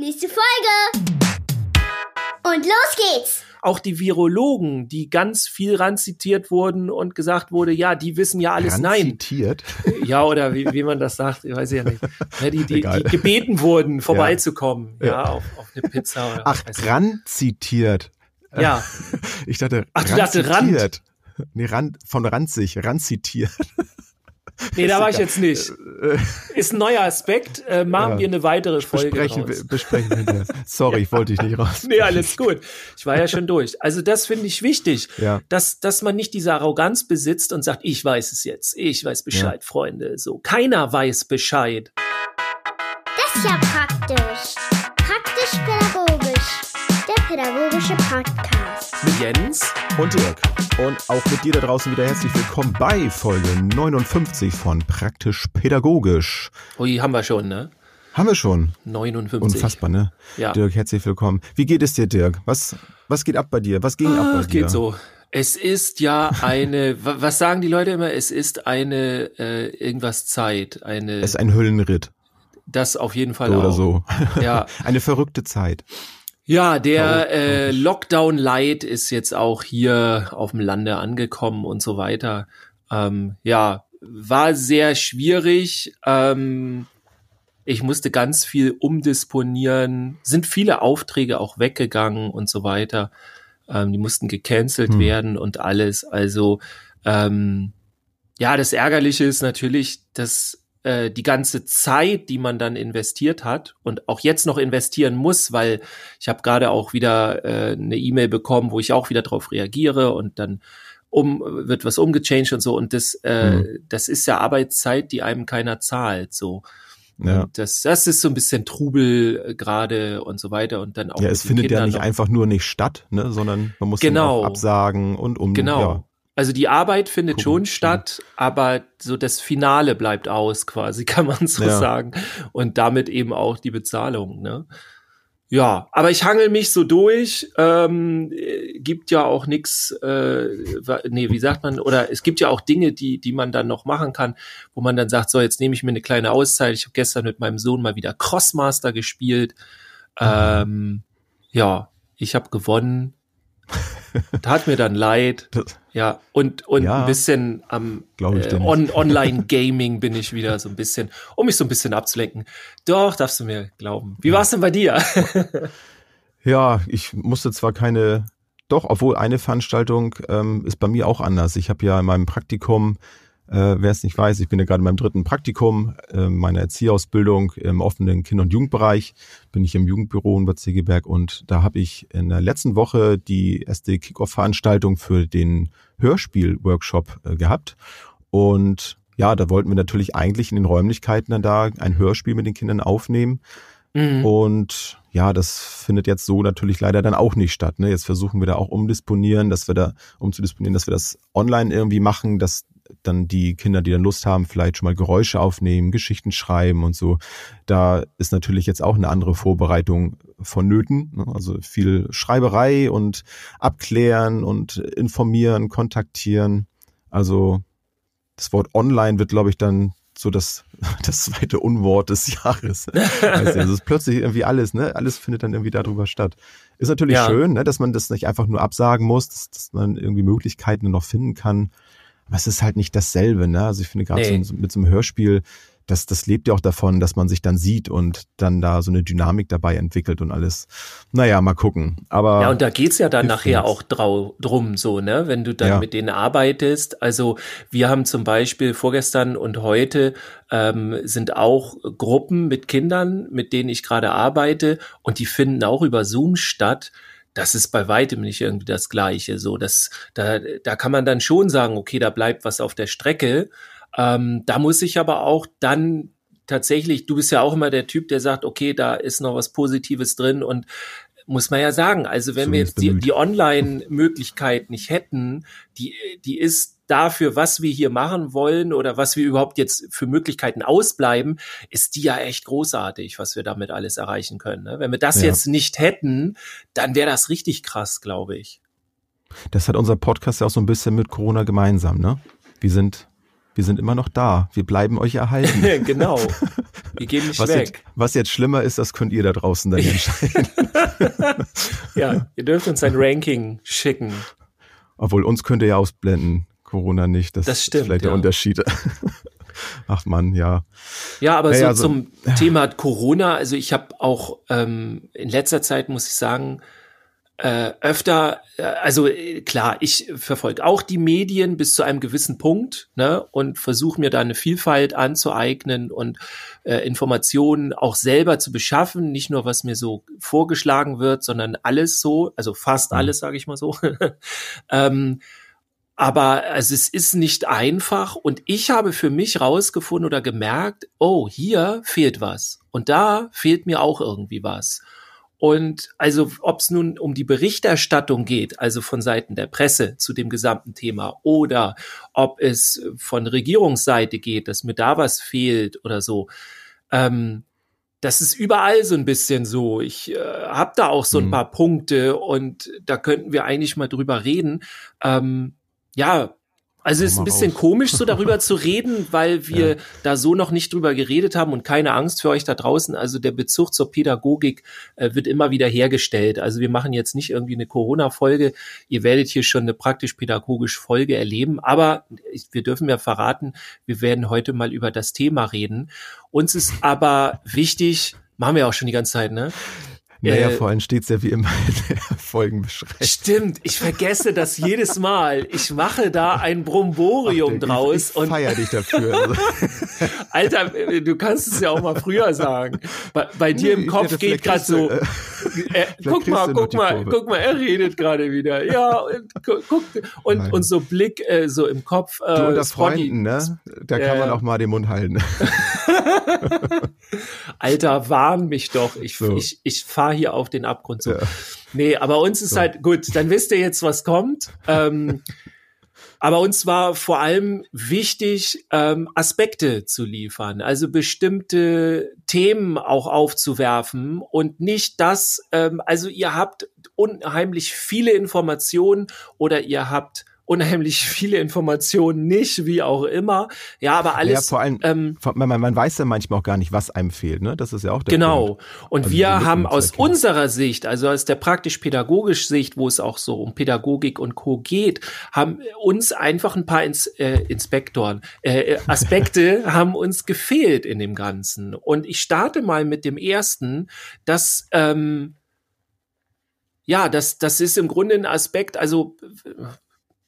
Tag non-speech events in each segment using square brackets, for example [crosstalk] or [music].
Nächste Folge. Und los geht's. Auch die Virologen, die ganz viel ranzitiert wurden und gesagt wurde, ja, die wissen ja alles Ranzitiert? nein. [laughs] Ja, oder wie, wie man das sagt, ich weiß ja nicht. Ja, die, die, die gebeten wurden, vorbeizukommen, ja, ja auf, auf eine Pizza. Oder Ach, ranzitiert. Ja. [laughs] Ich dachte, Ach, du dachte Rand. Nee, Rand, von ranzig, ranzitiert. Nee, da war ich jetzt nicht. Ist ein neuer Aspekt. Äh, machen ja. wir eine weitere Folge. Besprechen, wir, besprechen wir das. [laughs] Sorry, ich wollte dich nicht raus. nee, alles gut. Ich war ja schon durch. Also das finde ich wichtig, ja. dass, dass man nicht diese Arroganz besitzt und sagt, ich weiß es jetzt. Ich weiß Bescheid, ja. Freunde. So, keiner weiß Bescheid. Das ist ja praktisch. Praktisch-pädagogisch. Pädagogische Podcast. Mit Jens und Dirk. Und auch mit dir da draußen wieder herzlich willkommen bei Folge 59 von Praktisch Pädagogisch. Ui, haben wir schon, ne? Haben wir schon. 59. Unfassbar, ne? Ja. Dirk, herzlich willkommen. Wie geht es dir, Dirk? Was, was geht ab bei dir? Was ging Ach, ab bei dir? geht so. Es ist ja eine, [laughs] was sagen die Leute immer? Es ist eine äh, irgendwas Zeit, eine. Es ist ein Höllenritt. Das auf jeden Fall so auch. Oder so. Ja. [laughs] eine verrückte Zeit. Ja, der äh, Lockdown Light ist jetzt auch hier auf dem Lande angekommen und so weiter. Ähm, ja, war sehr schwierig. Ähm, ich musste ganz viel umdisponieren. Sind viele Aufträge auch weggegangen und so weiter. Ähm, die mussten gecancelt hm. werden und alles. Also ähm, ja, das Ärgerliche ist natürlich, dass äh, die ganze Zeit, die man dann investiert hat und auch jetzt noch investieren muss, weil ich habe gerade auch wieder äh, eine E-Mail bekommen, wo ich auch wieder drauf reagiere und dann um wird was umgechanged und so und das äh, mhm. das ist ja Arbeitszeit, die einem keiner zahlt so. Ja. Und das, das ist so ein bisschen Trubel äh, gerade und so weiter und dann auch. Ja, es findet Kindern ja nicht einfach nur nicht statt, ne, sondern man muss genau. absagen und um. Genau. Ja. Also die Arbeit findet Gucken. schon statt, aber so das Finale bleibt aus, quasi, [laughs] kann man so ja. sagen. Und damit eben auch die Bezahlung, ne? Ja, aber ich hangel mich so durch. Ähm, gibt ja auch nix, äh, nee, wie sagt man? Oder es gibt ja auch Dinge, die die man dann noch machen kann, wo man dann sagt, so jetzt nehme ich mir eine kleine Auszeit. Ich habe gestern mit meinem Sohn mal wieder Crossmaster gespielt. Ähm, ja, ich habe gewonnen. [laughs] Tat mir dann leid. Ja, und, und Ja. ein bisschen am äh, on, [laughs] Online-Gaming bin ich wieder so ein bisschen, um mich so ein bisschen abzulenken. Doch, darfst du mir glauben. Wie war's denn bei dir? [laughs] Ja, ich musste zwar keine, doch, obwohl eine Veranstaltung ähm, ist bei mir auch anders. Ich habe ja in meinem Praktikum, äh, wer es nicht weiß, ich bin ja gerade in meinem dritten Praktikum äh, meiner Erzieherausbildung im offenen Kinder- und Jugendbereich, bin ich im Jugendbüro in Bad Segeberg und da habe ich in der letzten Woche die erste Kickoff-Veranstaltung für den Hörspiel-Workshop äh, gehabt und ja, da wollten wir natürlich eigentlich in den Räumlichkeiten dann da ein Hörspiel mit den Kindern aufnehmen. Mhm. Und ja, das findet jetzt so natürlich leider dann auch nicht statt. Ne? Jetzt versuchen wir da auch umdisponieren, dass wir da, umzudisponieren, dass wir das online irgendwie machen, dass dann die Kinder, die dann Lust haben, vielleicht schon mal Geräusche aufnehmen, Geschichten schreiben und so. Da ist natürlich jetzt auch eine andere Vorbereitung vonnöten. Ne? Also viel Schreiberei und abklären und informieren, kontaktieren. Also das Wort online wird, glaube ich, dann so das, [laughs] das zweite Unwort des Jahres. Also es ist plötzlich irgendwie alles, ne? Alles findet dann irgendwie darüber statt. Ist natürlich Ja. schön, ne, dass man das nicht einfach nur absagen muss, dass, dass man irgendwie Möglichkeiten noch finden kann. Aber es ist halt nicht dasselbe, ne? Also ich finde gerade Nee. so, mit so einem Hörspiel, das, das lebt ja auch davon, dass man sich dann sieht und dann da so eine Dynamik dabei entwickelt und alles. Naja, mal gucken. Aber Ja, und da geht's ja dann nachher nichts. auch drau drum, so, ne? Wenn du dann Ja. mit denen arbeitest. Also wir haben zum Beispiel vorgestern und heute ähm, sind auch Gruppen mit Kindern, mit denen ich gerade arbeite, und die finden auch über Zoom statt. Das ist bei weitem nicht irgendwie das Gleiche. So, das, da, da kann man dann schon sagen, okay, da bleibt was auf der Strecke. Ähm, da muss ich aber auch dann tatsächlich, du bist ja auch immer der Typ, der sagt, okay, da ist noch was Positives drin und muss man ja sagen, also wenn wir Zumindest jetzt die, die Online-Möglichkeit nicht hätten, die, die ist dafür, was wir hier machen wollen oder was wir überhaupt jetzt für Möglichkeiten ausbleiben, ist die ja echt großartig, was wir damit alles erreichen können. Ne? Wenn wir das Ja. jetzt nicht hätten, dann wäre das richtig krass, glaube ich. Das hat unser Podcast ja auch so ein bisschen mit Corona gemeinsam, ne? Wir sind, wir sind immer noch da. Wir bleiben euch erhalten. [laughs] genau. Wir gehen nicht was weg. Jetzt, was jetzt schlimmer ist, das könnt ihr da draußen dann [laughs] entscheiden. [laughs] ja, ihr dürft uns ein Ranking schicken. Obwohl uns könnt ihr ja ausblenden. Corona nicht. Das, das stimmt, ist vielleicht ja. der Unterschied. Ach man, ja. Ja, aber Naja, so also- zum Thema Corona, also ich habe auch ähm, in letzter Zeit, muss ich sagen, äh, öfter, äh, also äh, klar, ich verfolge auch die Medien bis zu einem gewissen Punkt ne, und versuche mir da eine Vielfalt anzueignen und äh, Informationen auch selber zu beschaffen, nicht nur was mir so vorgeschlagen wird, sondern alles so, also fast Mhm. alles, sage ich mal so. [laughs] ähm, aber also es ist nicht einfach und ich habe für mich rausgefunden oder gemerkt, oh, hier fehlt was und da fehlt mir auch irgendwie was. Und also ob es nun um die Berichterstattung geht, also von Seiten der Presse zu dem gesamten Thema, oder ob es von Regierungsseite geht, dass mir da was fehlt oder so, ähm, das ist überall so ein bisschen so. Ich äh, habe da auch so ein Mhm. paar Punkte und da könnten wir eigentlich mal drüber reden. Ähm, ja, also Hau ist ein bisschen raus. komisch, so darüber [laughs] zu reden, weil wir Ja. da so noch nicht drüber geredet haben und keine Angst für euch da draußen. Also der Bezug zur Pädagogik äh, wird immer wieder hergestellt. Also wir machen jetzt nicht irgendwie eine Corona-Folge. Ihr werdet hier schon eine praktisch-pädagogische Folge erleben. Aber wir dürfen ja verraten, wir werden heute mal über das Thema reden. Uns ist aber wichtig, machen wir auch schon die ganze Zeit, ne? Naja, Äh, vor allem steht's ja wie immer in der Folgenbeschreibung. Stimmt, ich vergesse das jedes Mal. Ich mache da ein Bromborium Ach, draus ich, ich feier dich dafür. Also, [laughs] Alter, du kannst es ja auch mal früher sagen. Bei, bei dir im Nee, Kopf ja, geht gerade so. äh, Äh, guck mal, guck mal, guck mal, er redet gerade wieder. Ja, und guck und Nein. und so Blick äh, so im Kopf. Äh, Du unter. Freunden, ne? Da kann man auch mal den Mund halten. [laughs] Alter, warn mich doch. Ich, So. ich, ich fahre hier auf den Abgrund zu. Ja. Nee, aber uns ist So. halt, gut, dann wisst ihr jetzt, was kommt. Ähm, aber uns war vor allem wichtig, ähm, Aspekte zu liefern, also bestimmte Themen auch aufzuwerfen und nicht das, ähm, also ihr habt unheimlich viele Informationen oder ihr habt unheimlich viele Informationen nicht, wie auch immer. Ja, aber alles. ja, vor allem, ähm, man, man, weiß ja manchmal auch gar nicht, was einem fehlt, ne? Das ist ja auch der Genau. Punkt. Und Also wir haben aus erkennen. unserer Sicht, also aus der praktisch-pädagogischen Sicht, wo es auch so um Pädagogik und Co. geht, haben uns einfach ein paar Ins äh, Inspektoren, äh, äh, Aspekte [laughs] haben uns gefehlt in dem Ganzen. Und ich starte mal mit dem ersten, dass ähm, ja, das, das ist im Grunde ein Aspekt, also äh,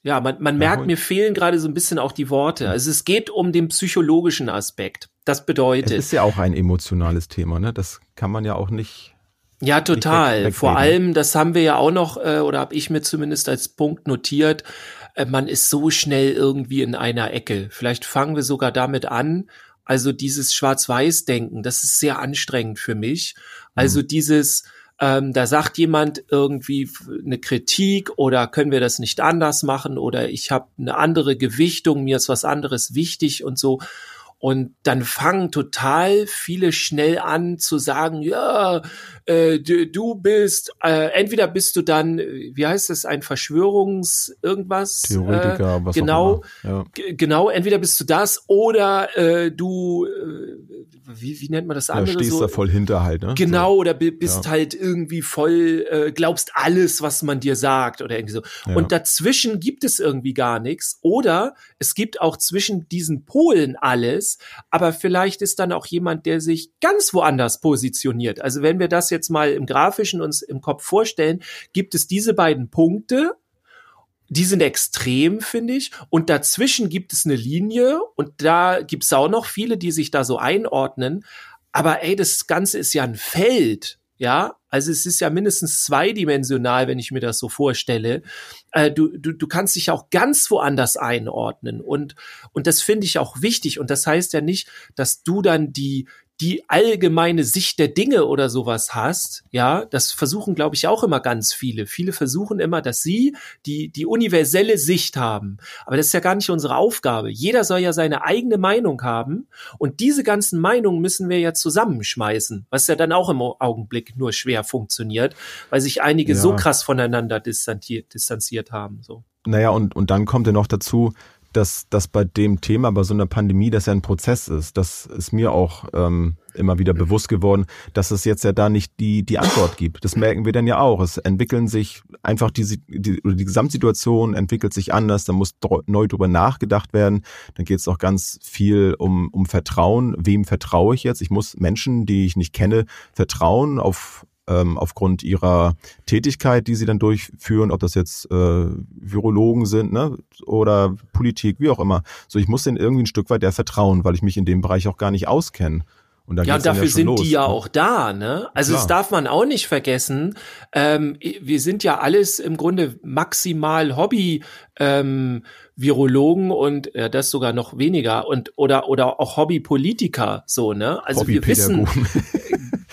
ja, man, man merkt, mir fehlen gerade so ein bisschen auch die Worte. Also es geht um den psychologischen Aspekt. Das Es bedeutet, ist ja auch ein emotionales Thema, ne? Das kann man ja auch nicht. Ja, total. weg- Vor allem, das haben wir ja auch noch, äh, oder habe ich mir zumindest als Punkt notiert, äh, man ist so schnell irgendwie in einer Ecke. Vielleicht fangen wir sogar damit an. Also dieses Schwarz-Weiß-Denken, das ist sehr anstrengend für mich. Also dieses, ähm, da sagt jemand irgendwie eine Kritik oder können wir das nicht anders machen oder ich habe eine andere Gewichtung, mir ist was anderes wichtig und so. Und dann fangen total viele schnell an zu sagen, ja, äh, du, du bist, äh, entweder bist du dann, äh, wie heißt das, ein Verschwörungs irgendwas? Theoretiker, äh, was genau, auch immer. Ja. Genau, entweder bist du das oder äh, du, äh, wie, wie nennt man das Ja, andere? stehst so? da voll hinter halt, ne? Genau, oder bi- bist Ja. halt irgendwie voll, äh, glaubst alles, was man dir sagt oder irgendwie so. Ja. Und dazwischen gibt es irgendwie gar nichts. Oder es gibt auch zwischen diesen Polen alles, aber vielleicht ist dann auch jemand, der sich ganz woanders positioniert. Also wenn wir das jetzt mal im Grafischen uns im Kopf vorstellen, gibt es diese beiden Punkte, die sind extrem, finde ich. Und dazwischen gibt es eine Linie und da gibt es auch noch viele, die sich da so einordnen. Aber ey, das Ganze ist ja ein Feld. Ja, also es ist ja mindestens zweidimensional, wenn ich mir das so vorstelle. Äh, du, du, du kannst dich auch ganz woanders einordnen und, und das finde ich auch wichtig. Und das heißt ja nicht, dass du dann die, die allgemeine Sicht der Dinge oder sowas hast, ja, das versuchen, glaube ich, auch immer ganz viele. Viele versuchen immer, dass sie die, die universelle Sicht haben. Aber das ist ja gar nicht unsere Aufgabe. Jeder soll ja seine eigene Meinung haben. Und diese ganzen Meinungen müssen wir ja zusammenschmeißen, was ja dann auch im Augenblick nur schwer funktioniert, weil sich einige Ja. so krass voneinander distanziert, distanziert haben, so. Naja, und, und dann kommt ja noch dazu, dass, dass bei dem Thema, bei so einer Pandemie, dass ja ein Prozess ist. Das ist mir auch ähm, immer wieder bewusst geworden, dass es jetzt ja da nicht die, die Antwort gibt. Das merken wir dann ja auch. Es entwickeln sich einfach die, die, die Gesamtsituation entwickelt sich anders, da muss neu drüber nachgedacht werden. Dann geht es auch ganz viel um, um Vertrauen. Wem vertraue ich jetzt? Ich muss Menschen, die ich nicht kenne, vertrauen auf ähm, aufgrund ihrer Tätigkeit, die sie dann durchführen, ob das jetzt äh, Virologen sind ne, oder Politik, wie auch immer. So, ich muss denen irgendwie ein Stück weit der vertrauen, weil ich mich in dem Bereich auch gar nicht auskenne. Und ja, und dafür ja sind los, die ja auch da, ne? Also Klar. das darf man auch nicht vergessen. Ähm, wir sind ja alles im Grunde maximal Hobby ähm, Virologen und ja, das sogar noch weniger und oder oder auch Hobbypolitiker so, ne? Also wir wissen [laughs]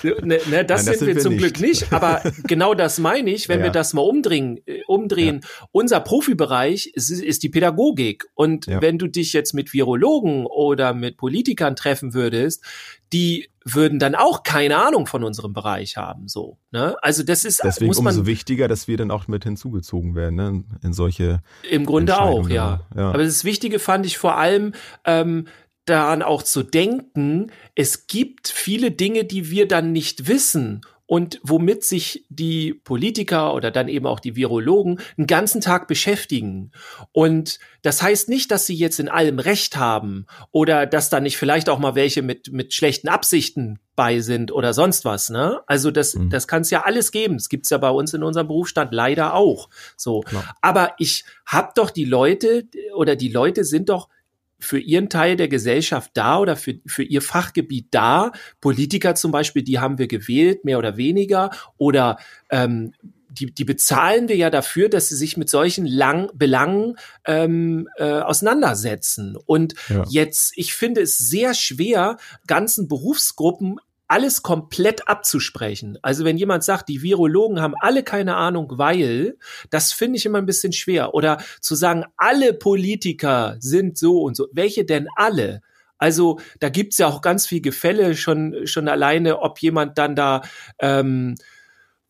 Ne, ne, das, Nein, das sind, sind, wir, wir zum nicht. Glück nicht, aber genau das meine ich, wenn ja. wir das mal umdrehen. Äh, umdrehen. Ja. Unser Profibereich ist, ist, die Pädagogik. Und ja. wenn du dich jetzt mit Virologen oder mit Politikern treffen würdest, die würden dann auch keine Ahnung von unserem Bereich haben. So, ne? Also das ist deswegen muss man, umso wichtiger, dass wir dann auch mit hinzugezogen werden ne? in solche. Im Grunde auch, ja. ja. Aber das Wichtige fand ich vor allem, ähm, daran auch zu denken, es gibt viele Dinge, die wir dann nicht wissen und womit sich die Politiker oder dann eben auch die Virologen einen ganzen Tag beschäftigen. Und das heißt nicht, dass sie jetzt in allem Recht haben oder dass da nicht vielleicht auch mal welche mit, mit schlechten Absichten bei sind oder sonst was. Ne? Also das, mhm. das kann es ja alles geben. Das gibt's ja bei uns in unserem Berufsstand leider auch. So, Klar. aber ich hab doch die Leute oder die Leute sind doch für ihren Teil der Gesellschaft da oder für, für ihr Fachgebiet da. Politiker zum Beispiel, die haben wir gewählt, mehr oder weniger. Oder ähm, die, die bezahlen wir ja dafür, dass sie sich mit solchen lang, Belangen ähm, äh, auseinandersetzen. Und ja. jetzt, ich finde es sehr schwer, ganzen Berufsgruppen alles komplett abzusprechen. Also wenn jemand sagt, die Virologen haben alle keine Ahnung, weil, das finde ich immer ein bisschen schwer. Oder zu sagen, alle Politiker sind so und so. Welche denn alle? Also da gibt's ja auch ganz viel Gefälle schon schon alleine, ob jemand dann da ähm,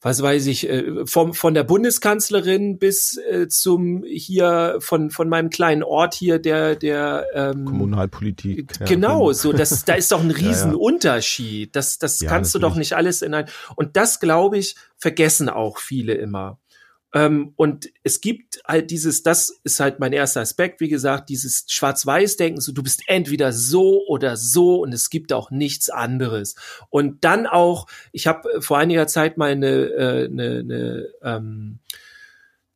was weiß ich, äh, vom, von der Bundeskanzlerin bis äh, zum hier von, von meinem kleinen Ort hier, der, der ähm, Kommunalpolitik. Genau, ja. so das, da ist doch ein Riesenunterschied. [laughs] Ja, ja. Das, das kannst du doch nicht alles in ein. Und das, glaube ich, vergessen auch viele immer. Ähm, und es gibt halt dieses, das ist halt mein erster Aspekt, wie gesagt, dieses Schwarz-Weiß-Denken, so du bist entweder so oder so und es gibt auch nichts anderes. Und dann auch, ich habe vor einiger Zeit mal eine, äh, eine, eine ähm,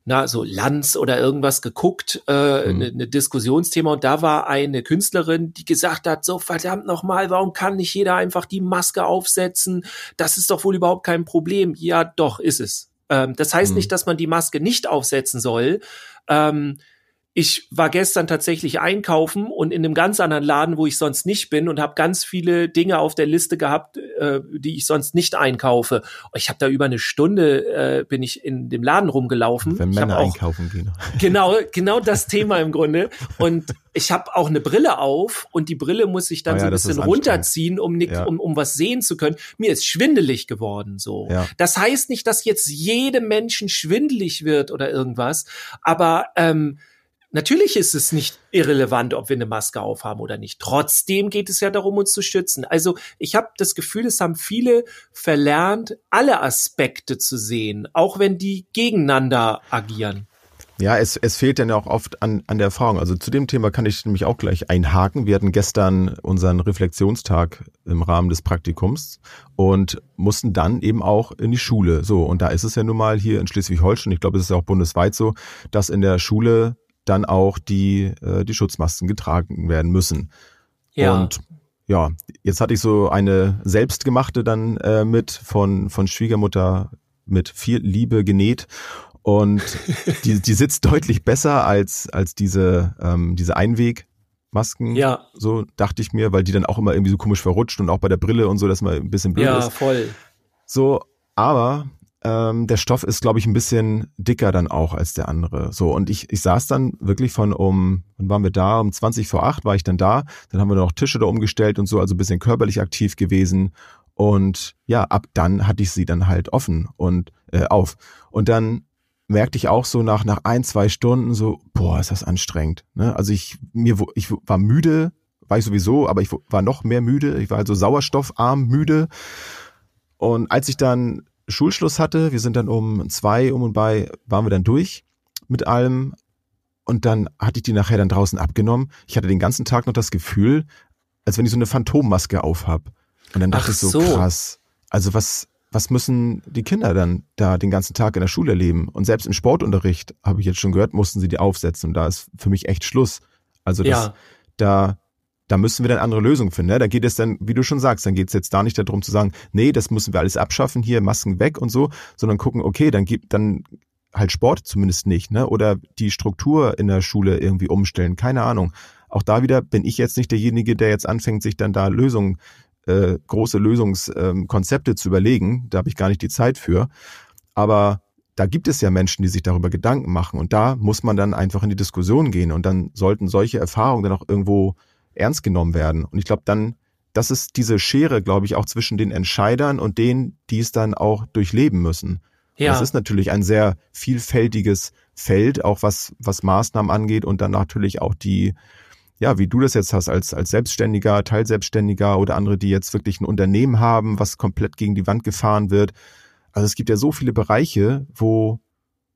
na, so Lanz oder irgendwas geguckt, äh, mhm. ne, ne Diskussionsthema und da war eine Künstlerin, die gesagt hat, so verdammt nochmal, warum kann nicht jeder einfach die Maske aufsetzen? Das ist doch wohl überhaupt kein Problem. Ja, doch, ist es. Ähm, das heißt mhm. nicht, dass man die Maske nicht aufsetzen soll. Ähm, ich war gestern tatsächlich einkaufen und in einem ganz anderen Laden, wo ich sonst nicht bin und habe ganz viele Dinge auf der Liste gehabt, äh, die ich sonst nicht einkaufe. Ich habe da über eine Stunde äh, bin ich in dem Laden rumgelaufen. Wenn Männer auch, einkaufen gehen. [laughs] Genau, genau das Thema im Grunde. Und ich habe auch eine Brille auf und die Brille muss ich dann ja, so ein bisschen runterziehen, um, nicht, ja. um, um was sehen zu können. Mir ist schwindelig geworden so. Ja. Das heißt nicht, dass jetzt jedem Menschen schwindelig wird oder irgendwas, aber ähm, Natürlich ist es nicht irrelevant, ob wir eine Maske aufhaben oder nicht. Trotzdem geht es ja darum, uns zu schützen. Also ich habe das Gefühl, es haben viele verlernt, alle Aspekte zu sehen, auch wenn die gegeneinander agieren. Ja, es, es fehlt dann ja auch oft an, an der Erfahrung. Also zu dem Thema kann ich nämlich auch gleich einhaken. Wir hatten gestern unseren Reflexionstag im Rahmen des Praktikums und mussten dann eben auch in die Schule. So, und da ist es ja nun mal hier in Schleswig-Holstein, ich glaube, es ist ja auch bundesweit so, dass in der Schule dann auch die, äh, die Schutzmasken getragen werden müssen. Ja. Und ja, jetzt hatte ich so eine selbstgemachte dann äh, mit von, von Schwiegermutter mit viel Liebe genäht. Und die, die sitzt [laughs] deutlich besser als, als diese, ähm, diese Einwegmasken. Ja. So dachte ich mir, weil die dann auch immer irgendwie so komisch verrutscht und auch bei der Brille und so, dass man ein bisschen blöd ja, ist. Ja, voll. So, aber ähm, der Stoff ist, glaube ich, ein bisschen dicker dann auch als der andere. So, und ich, ich saß dann wirklich von um, wann waren wir da? Um 20 vor 8 war ich dann da. Dann haben wir noch Tische da umgestellt und so, also ein bisschen körperlich aktiv gewesen. Und ja, ab dann hatte ich sie dann halt offen und äh, auf. Und dann merkte ich auch so nach, nach ein, zwei Stunden so, boah, ist das anstrengend. Ne? Also ich, mir, ich war müde, war ich sowieso, aber ich war noch mehr müde. Ich war also sauerstoffarm müde. Und als ich dann Schulschluss hatte, wir sind dann um zwei um und bei, waren wir dann durch mit allem. Und dann hatte ich die nachher dann draußen abgenommen. Ich hatte den ganzen Tag noch das Gefühl, als wenn ich so eine Phantommaske aufhab. Und dann dachte Ach ich so, so, krass. Also was, was müssen die Kinder dann da den ganzen Tag in der Schule leben? Und selbst im Sportunterricht, habe ich jetzt schon gehört, mussten sie die aufsetzen. Und da ist für mich echt Schluss. Also das, ja. da, da müssen wir dann andere Lösungen finden. Ne? Da geht es dann, wie du schon sagst, dann geht es jetzt da nicht darum zu sagen, nee, das müssen wir alles abschaffen, hier Masken weg und so, sondern gucken, okay, dann gibt dann halt Sport zumindest nicht, ne? Oder die Struktur in der Schule irgendwie umstellen, keine Ahnung. Auch da wieder bin ich jetzt nicht derjenige, der jetzt anfängt, sich dann da Lösungen äh, große Lösungskonzepte ähm, zu überlegen. Da habe ich gar nicht die Zeit für. Aber da gibt es ja Menschen, die sich darüber Gedanken machen. Und da muss man dann einfach in die Diskussion gehen. Und dann sollten solche Erfahrungen dann auch irgendwo ernst genommen werden. Und ich glaube, dann, das ist diese Schere, glaube ich, auch zwischen den Entscheidern und denen, die es dann auch durchleben müssen. Ja. Das ist natürlich ein sehr vielfältiges Feld, auch was, was Maßnahmen angeht und dann natürlich auch die, ja, wie du das jetzt hast, als, als Selbstständiger, Teilselbstständiger oder andere, die jetzt wirklich ein Unternehmen haben, was komplett gegen die Wand gefahren wird. Also es gibt ja so viele Bereiche, wo,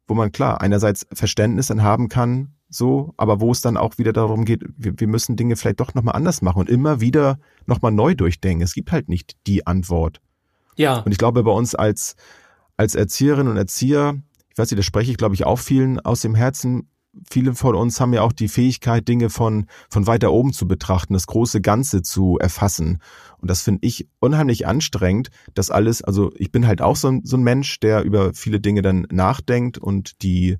wo man klar einerseits Verständnis dann haben kann, so, aber wo es dann auch wieder darum geht, wir, wir müssen Dinge vielleicht doch nochmal anders machen und immer wieder nochmal neu durchdenken. Es gibt halt nicht die Antwort. Ja. Und ich glaube, bei uns als, als Erzieherinnen und Erzieher, ich weiß nicht, da spreche ich, glaube ich, auch vielen aus dem Herzen, viele von uns haben ja auch die Fähigkeit, Dinge von, von weiter oben zu betrachten, das große Ganze zu erfassen. Und das finde ich unheimlich anstrengend, das alles, also ich bin halt auch so ein, so ein Mensch, der über viele Dinge dann nachdenkt und die,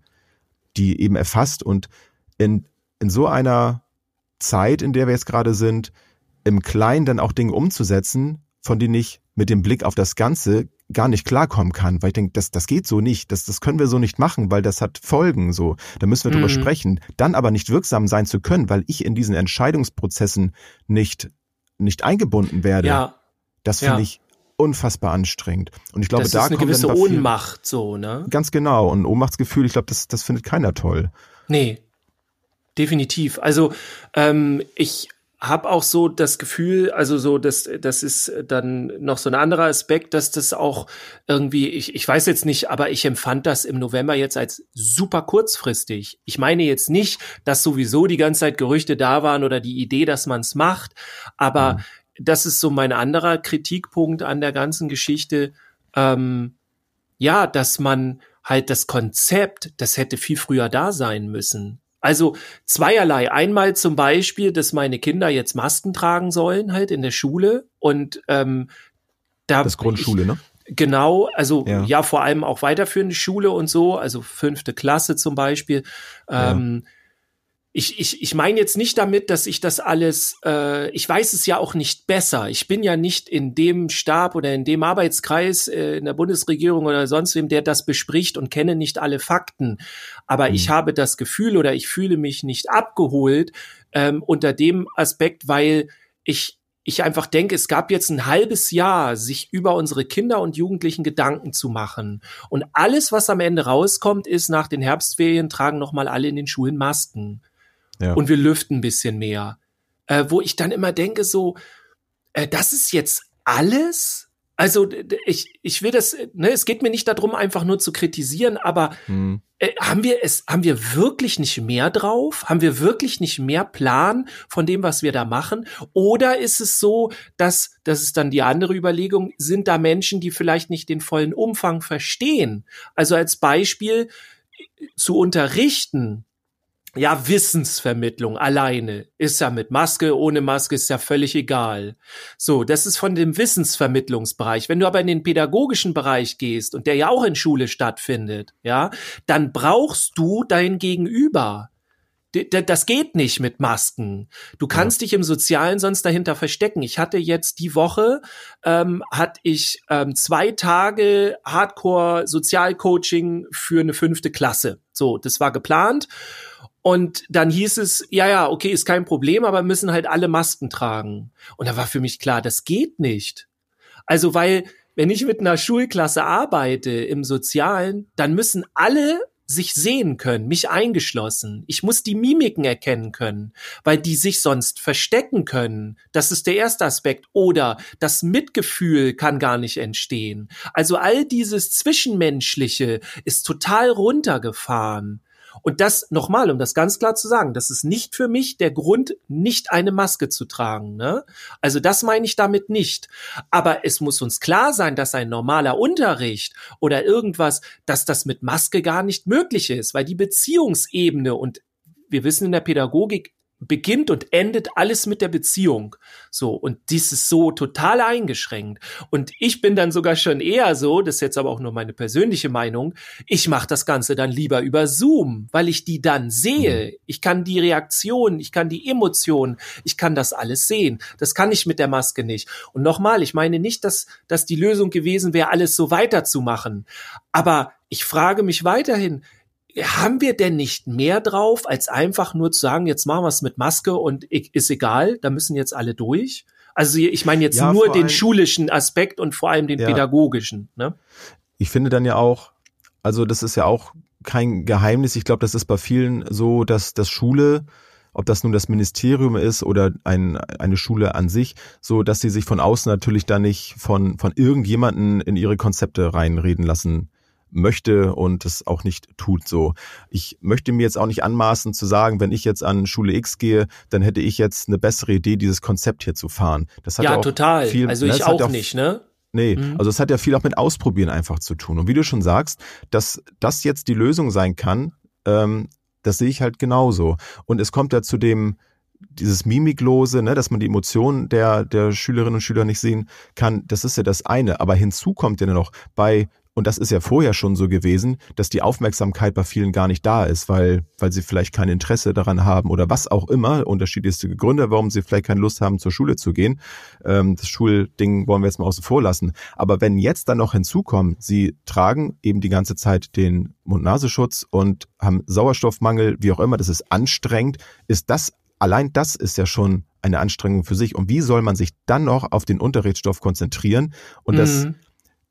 die eben erfasst. Und in, in so einer Zeit, in der wir jetzt gerade sind, im Kleinen dann auch Dinge umzusetzen, von denen ich mit dem Blick auf das Ganze gar nicht klarkommen kann, weil ich denke, das, das geht so nicht, das, das können wir so nicht machen, weil das hat Folgen so. Da müssen wir drüber mhm. sprechen. Dann aber nicht wirksam sein zu können, weil ich in diesen Entscheidungsprozessen nicht, nicht eingebunden werde. Ja. Das finde ja. ich unfassbar anstrengend. Und ich glaube, das da ist eine gewisse Ohnmacht so, ne? Ganz genau. Und Ohnmachtsgefühl, ich glaube, das, das findet keiner toll. Nee. Definitiv. Also ähm, ich habe auch so das Gefühl, also so, das, das ist dann noch so ein anderer Aspekt, dass das auch irgendwie, ich, ich weiß jetzt nicht, aber ich empfand das im November jetzt als super kurzfristig. Ich meine jetzt nicht, dass sowieso die ganze Zeit Gerüchte da waren oder die Idee, dass man es macht, aber mhm. Das ist so mein anderer Kritikpunkt an der ganzen Geschichte. Ähm, ja, dass man halt das Konzept, das hätte viel früher da sein müssen. Also zweierlei. Einmal zum Beispiel, dass meine Kinder jetzt Masken tragen sollen, halt in der Schule. Und ähm, da. Das Grundschule, ich, ne? Genau, also ja. ja. vor allem auch weiterführende Schule und so, also fünfte Klasse zum Beispiel. Ähm, ja ich, ich, ich meine jetzt nicht damit, dass ich das alles, äh, ich weiß es ja auch nicht besser. Ich bin ja nicht in dem Stab oder in dem Arbeitskreis äh, in der Bundesregierung oder sonst wem, der das bespricht und kenne nicht alle Fakten. Aber mhm. ich habe das Gefühl oder ich fühle mich nicht abgeholt ähm, unter dem Aspekt, weil ich ich einfach denke, es gab jetzt ein halbes Jahr, sich über unsere Kinder und Jugendlichen Gedanken zu machen. Und alles, was am Ende rauskommt, ist, nach den Herbstferien tragen nochmal alle in den Schulen Masken ja. und wir lüften ein bisschen mehr. Äh, wo ich dann immer denke, so, äh, das ist jetzt alles? Also ich, ich will das, ne, es geht mir nicht darum, einfach nur zu kritisieren, aber hm. äh, haben wir es, haben wir wirklich nicht mehr drauf? Haben wir wirklich nicht mehr Plan von dem, was wir da machen? Oder ist es so, dass, das ist dann die andere Überlegung, sind da Menschen, die vielleicht nicht den vollen Umfang verstehen? Also als Beispiel zu unterrichten, ja, Wissensvermittlung alleine ist ja mit Maske, ohne Maske ist ja völlig egal. So, das ist von dem Wissensvermittlungsbereich. Wenn du aber in den pädagogischen Bereich gehst und der ja auch in Schule stattfindet, ja, dann brauchst du dein Gegenüber. Das geht nicht mit Masken. Du kannst ja. dich im Sozialen sonst dahinter verstecken. Ich hatte jetzt die Woche, ähm, hatte ich ähm, zwei Tage Hardcore Sozialcoaching für eine fünfte Klasse. So, das war geplant. Und dann hieß es, ja, ja, okay, ist kein Problem, aber müssen halt alle Masken tragen. Und da war für mich klar, das geht nicht. Also, weil, wenn ich mit einer Schulklasse arbeite im Sozialen, dann müssen alle sich sehen können, mich eingeschlossen. Ich muss die Mimiken erkennen können, weil die sich sonst verstecken können. Das ist der erste Aspekt. Oder das Mitgefühl kann gar nicht entstehen. Also all dieses Zwischenmenschliche ist total runtergefahren. Und das nochmal, um das ganz klar zu sagen, das ist nicht für mich der Grund, nicht eine Maske zu tragen. Ne? Also das meine ich damit nicht. Aber es muss uns klar sein, dass ein normaler Unterricht oder irgendwas, dass das mit Maske gar nicht möglich ist, weil die Beziehungsebene und wir wissen in der Pädagogik beginnt und endet alles mit der Beziehung. So, und dies ist so total eingeschränkt. Und ich bin dann sogar schon eher so, das ist jetzt aber auch nur meine persönliche Meinung, ich mache das Ganze dann lieber über Zoom, weil ich die dann sehe. Mhm. Ich kann die Reaktion, ich kann die Emotionen, ich kann das alles sehen. Das kann ich mit der Maske nicht. Und nochmal, ich meine nicht, dass, dass die Lösung gewesen wäre, alles so weiterzumachen. Aber ich frage mich weiterhin, haben wir denn nicht mehr drauf, als einfach nur zu sagen, jetzt machen wir es mit Maske und ist egal, da müssen jetzt alle durch? Also ich meine jetzt ja, nur den schulischen Aspekt und vor allem den ja. pädagogischen. Ne? Ich finde dann ja auch, also das ist ja auch kein Geheimnis. Ich glaube, das ist bei vielen so, dass das Schule, ob das nun das Ministerium ist oder ein, eine Schule an sich, so dass sie sich von außen natürlich da nicht von, von irgendjemanden in ihre Konzepte reinreden lassen möchte und es auch nicht tut so. Ich möchte mir jetzt auch nicht anmaßen zu sagen, wenn ich jetzt an Schule X gehe, dann hätte ich jetzt eine bessere Idee, dieses Konzept hier zu fahren. Das hat ja, ja auch total. Viel, also ne, ich auch, auch nicht, ne? Nee, mhm. also es hat ja viel auch mit Ausprobieren einfach zu tun. Und wie du schon sagst, dass das jetzt die Lösung sein kann, ähm, das sehe ich halt genauso. Und es kommt ja zu dem, dieses Mimiklose, ne, dass man die Emotionen der, der Schülerinnen und Schüler nicht sehen kann, das ist ja das eine. Aber hinzu kommt ja noch bei und das ist ja vorher schon so gewesen, dass die Aufmerksamkeit bei vielen gar nicht da ist, weil, weil sie vielleicht kein Interesse daran haben oder was auch immer, unterschiedlichste Gründe, warum sie vielleicht keine Lust haben, zur Schule zu gehen. Ähm, das Schulding wollen wir jetzt mal außen vor lassen. Aber wenn jetzt dann noch hinzukommen, sie tragen eben die ganze Zeit den Mund-Nasenschutz und haben Sauerstoffmangel, wie auch immer, das ist anstrengend, ist das, allein das ist ja schon eine Anstrengung für sich. Und wie soll man sich dann noch auf den Unterrichtsstoff konzentrieren? Und mhm.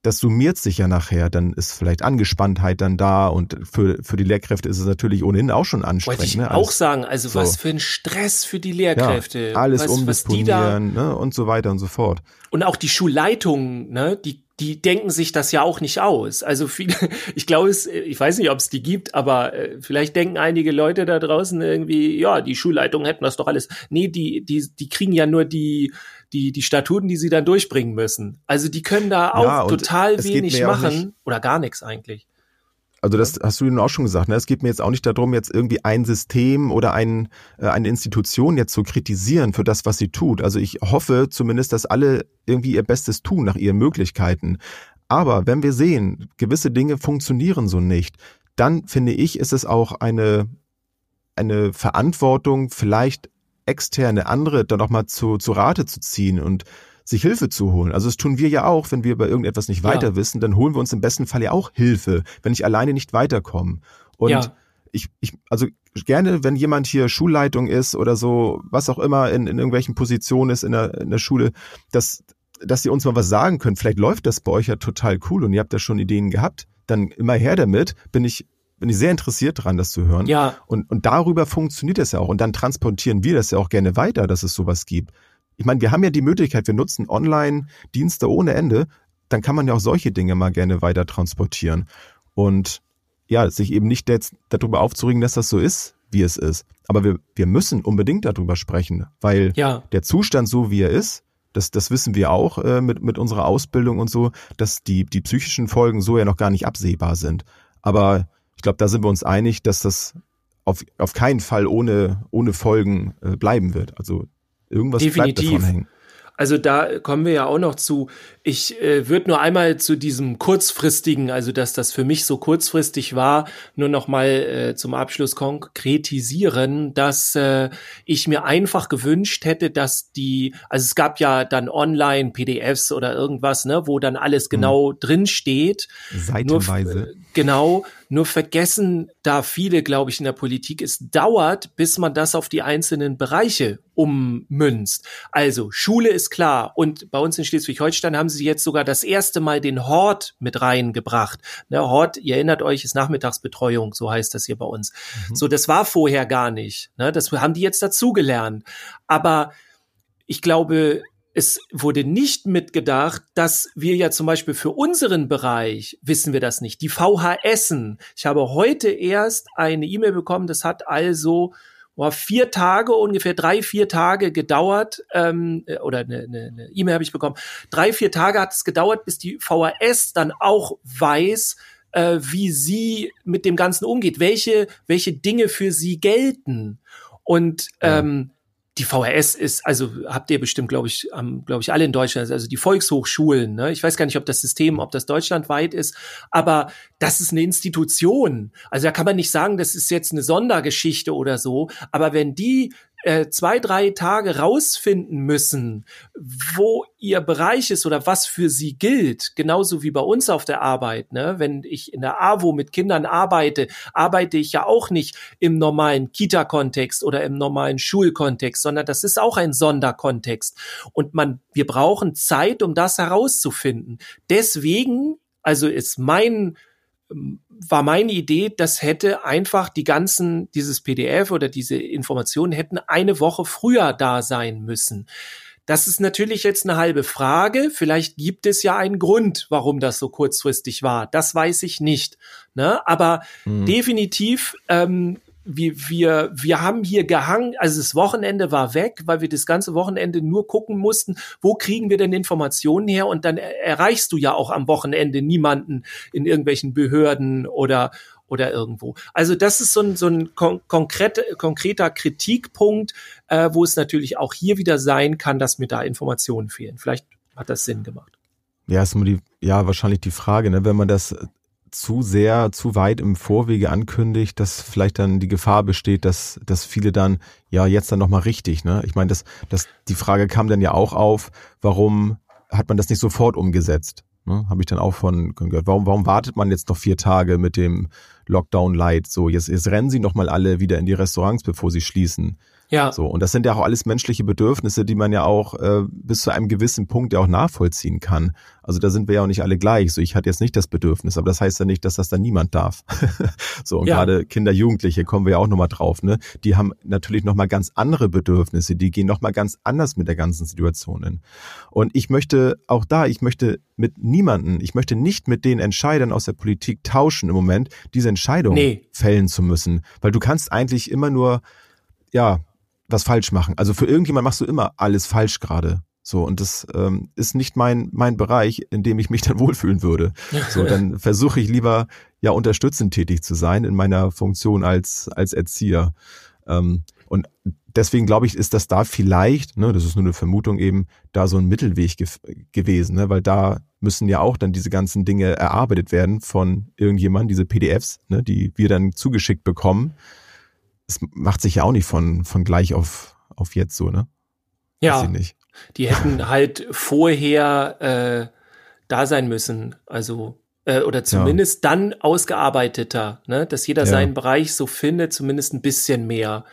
Das summiert sich ja nachher, dann ist vielleicht Angespanntheit dann da und für, für die Lehrkräfte ist es natürlich ohnehin auch schon anstrengend. Wollte ich ne? auch sagen, also so. was für ein Stress für die Lehrkräfte. Ja, alles was, umdisponieren was da, ne? und so weiter und so fort. Und auch die Schulleitungen, ne, die die denken sich das ja auch nicht aus. Also viele, [laughs] ich glaube es, ich weiß nicht, ob es die gibt, aber äh, vielleicht denken einige Leute da draußen irgendwie, ja, die Schulleitungen hätten das doch alles. Nee, die, die, die kriegen ja nur die, die, die Statuten, die sie dann durchbringen müssen. Also die können da auch ja, total wenig machen oder gar nichts eigentlich. Also das hast du nun auch schon gesagt. Ne? Es geht mir jetzt auch nicht darum, jetzt irgendwie ein System oder ein, äh, eine Institution jetzt zu kritisieren für das, was sie tut. Also ich hoffe zumindest, dass alle irgendwie ihr Bestes tun nach ihren Möglichkeiten. Aber wenn wir sehen, gewisse Dinge funktionieren so nicht, dann finde ich, ist es auch eine, eine Verantwortung, vielleicht externe andere dann auch mal zu, zu Rate zu ziehen und sich Hilfe zu holen. Also das tun wir ja auch, wenn wir über irgendetwas nicht weiter ja. wissen, dann holen wir uns im besten Fall ja auch Hilfe, wenn ich alleine nicht weiterkomme. Und ja. ich, ich, also gerne, wenn jemand hier Schulleitung ist oder so, was auch immer in, in irgendwelchen Positionen ist in der, in der Schule, dass, dass ihr uns mal was sagen könnt. Vielleicht läuft das bei euch ja total cool und ihr habt da schon Ideen gehabt. Dann immer her damit, bin ich bin ich sehr interessiert dran, das zu hören. Ja. Und, und darüber funktioniert es ja auch. Und dann transportieren wir das ja auch gerne weiter, dass es sowas gibt. Ich meine, wir haben ja die Möglichkeit, wir nutzen Online-Dienste ohne Ende, dann kann man ja auch solche Dinge mal gerne weiter transportieren. Und ja, sich eben nicht jetzt darüber aufzuregen, dass das so ist, wie es ist. Aber wir, wir müssen unbedingt darüber sprechen, weil ja. der Zustand so, wie er ist, das, das wissen wir auch äh, mit, mit unserer Ausbildung und so, dass die, die psychischen Folgen so ja noch gar nicht absehbar sind. Aber ich glaube, da sind wir uns einig, dass das auf, auf keinen Fall ohne, ohne Folgen äh, bleiben wird. Also irgendwas Definitiv. bleibt davon hängen. Also da kommen wir ja auch noch zu. Ich äh, würde nur einmal zu diesem kurzfristigen, also dass das für mich so kurzfristig war, nur noch mal äh, zum Abschluss konkretisieren, dass äh, ich mir einfach gewünscht hätte, dass die, also es gab ja dann online PDFs oder irgendwas, ne, wo dann alles mhm. genau mhm. drin steht. Seitenweise. Nur, genau. Nur vergessen da viele, glaube ich, in der Politik, es dauert, bis man das auf die einzelnen Bereiche ummünzt. Also Schule ist klar. Und bei uns in Schleswig-Holstein haben sie jetzt sogar das erste Mal den Hort mit reingebracht. Ne, Hort, ihr erinnert euch, ist Nachmittagsbetreuung, so heißt das hier bei uns. Mhm. So, das war vorher gar nicht. Ne, das haben die jetzt dazugelernt. Aber ich glaube, es wurde nicht mitgedacht, dass wir ja zum Beispiel für unseren Bereich, wissen wir das nicht, die VHSen. Ich habe heute erst eine E-Mail bekommen, das hat also oh, vier Tage, ungefähr drei, vier Tage gedauert, ähm, äh, oder eine E-Mail ne, ne habe ich bekommen, drei, vier Tage hat es gedauert, bis die VHS dann auch weiß, äh, wie sie mit dem Ganzen umgeht, welche, welche Dinge für sie gelten. Und ähm, die VHS ist, also habt ihr bestimmt, glaube ich, ähm, glaube ich, alle in Deutschland, also die Volkshochschulen. Ne? Ich weiß gar nicht, ob das System, ob das deutschlandweit ist, aber das ist eine Institution. Also da kann man nicht sagen, das ist jetzt eine Sondergeschichte oder so. Aber wenn die äh, zwei, drei Tage rausfinden müssen, wo ihr Bereich ist oder was für sie gilt, genauso wie bei uns auf der Arbeit. Ne? Wenn ich in der AWO mit Kindern arbeite, arbeite ich ja auch nicht im normalen Kita-Kontext oder im normalen Schulkontext, sondern das ist auch ein Sonderkontext. Und man, wir brauchen Zeit, um das herauszufinden. Deswegen, also ist mein war meine Idee, das hätte einfach die ganzen, dieses PDF oder diese Informationen hätten eine Woche früher da sein müssen. Das ist natürlich jetzt eine halbe Frage. Vielleicht gibt es ja einen Grund, warum das so kurzfristig war. Das weiß ich nicht. Ne? Aber mhm. definitiv ähm, wir, wir, wir haben hier gehangen, also das Wochenende war weg, weil wir das ganze Wochenende nur gucken mussten, wo kriegen wir denn Informationen her und dann erreichst du ja auch am Wochenende niemanden in irgendwelchen Behörden oder oder irgendwo. Also das ist so ein, so ein kon konkrete, konkreter Kritikpunkt, äh, wo es natürlich auch hier wieder sein kann, dass mir da Informationen fehlen. Vielleicht hat das Sinn gemacht. Ja, ist immer die, ja, wahrscheinlich die Frage, ne, wenn man das zu sehr, zu weit im Vorwege ankündigt, dass vielleicht dann die Gefahr besteht, dass, dass viele dann, ja, jetzt dann nochmal richtig, ne? Ich meine, das, das, die Frage kam dann ja auch auf, warum hat man das nicht sofort umgesetzt? Ne? Habe ich dann auch von gehört. Warum, warum wartet man jetzt noch vier Tage mit dem Lockdown Light? So, jetzt, jetzt rennen sie nochmal alle wieder in die Restaurants, bevor sie schließen. Ja. So, und das sind ja auch alles menschliche Bedürfnisse, die man ja auch äh, bis zu einem gewissen Punkt ja auch nachvollziehen kann. Also da sind wir ja auch nicht alle gleich. So, ich hatte jetzt nicht das Bedürfnis, aber das heißt ja nicht, dass das dann niemand darf. [laughs] so, und ja. gerade Kinder, Jugendliche kommen wir ja auch nochmal drauf, ne? Die haben natürlich nochmal ganz andere Bedürfnisse, die gehen nochmal ganz anders mit der ganzen Situation hin. Und ich möchte auch da, ich möchte mit niemanden, ich möchte nicht mit den Entscheidern aus der Politik tauschen im Moment, diese Entscheidung nee. fällen zu müssen. Weil du kannst eigentlich immer nur ja, was falsch machen. Also für irgendjemand machst du immer alles falsch gerade. So, und das ähm, ist nicht mein, mein Bereich, in dem ich mich [laughs] dann wohlfühlen würde. So, dann versuche ich lieber ja unterstützend tätig zu sein in meiner Funktion als, als Erzieher. Ähm, und deswegen glaube ich, ist das da vielleicht, ne, das ist nur eine Vermutung eben, da so ein Mittelweg ge gewesen, ne, weil da müssen ja auch dann diese ganzen Dinge erarbeitet werden von irgendjemand, diese PDFs, ne, die wir dann zugeschickt bekommen es macht sich ja auch nicht von, von gleich auf, auf jetzt so, ne? Ja. Die hätten [laughs] halt vorher äh, da sein müssen. Also, äh, oder zumindest ja. dann ausgearbeiteter, ne? Dass jeder ja. seinen Bereich so findet, zumindest ein bisschen mehr.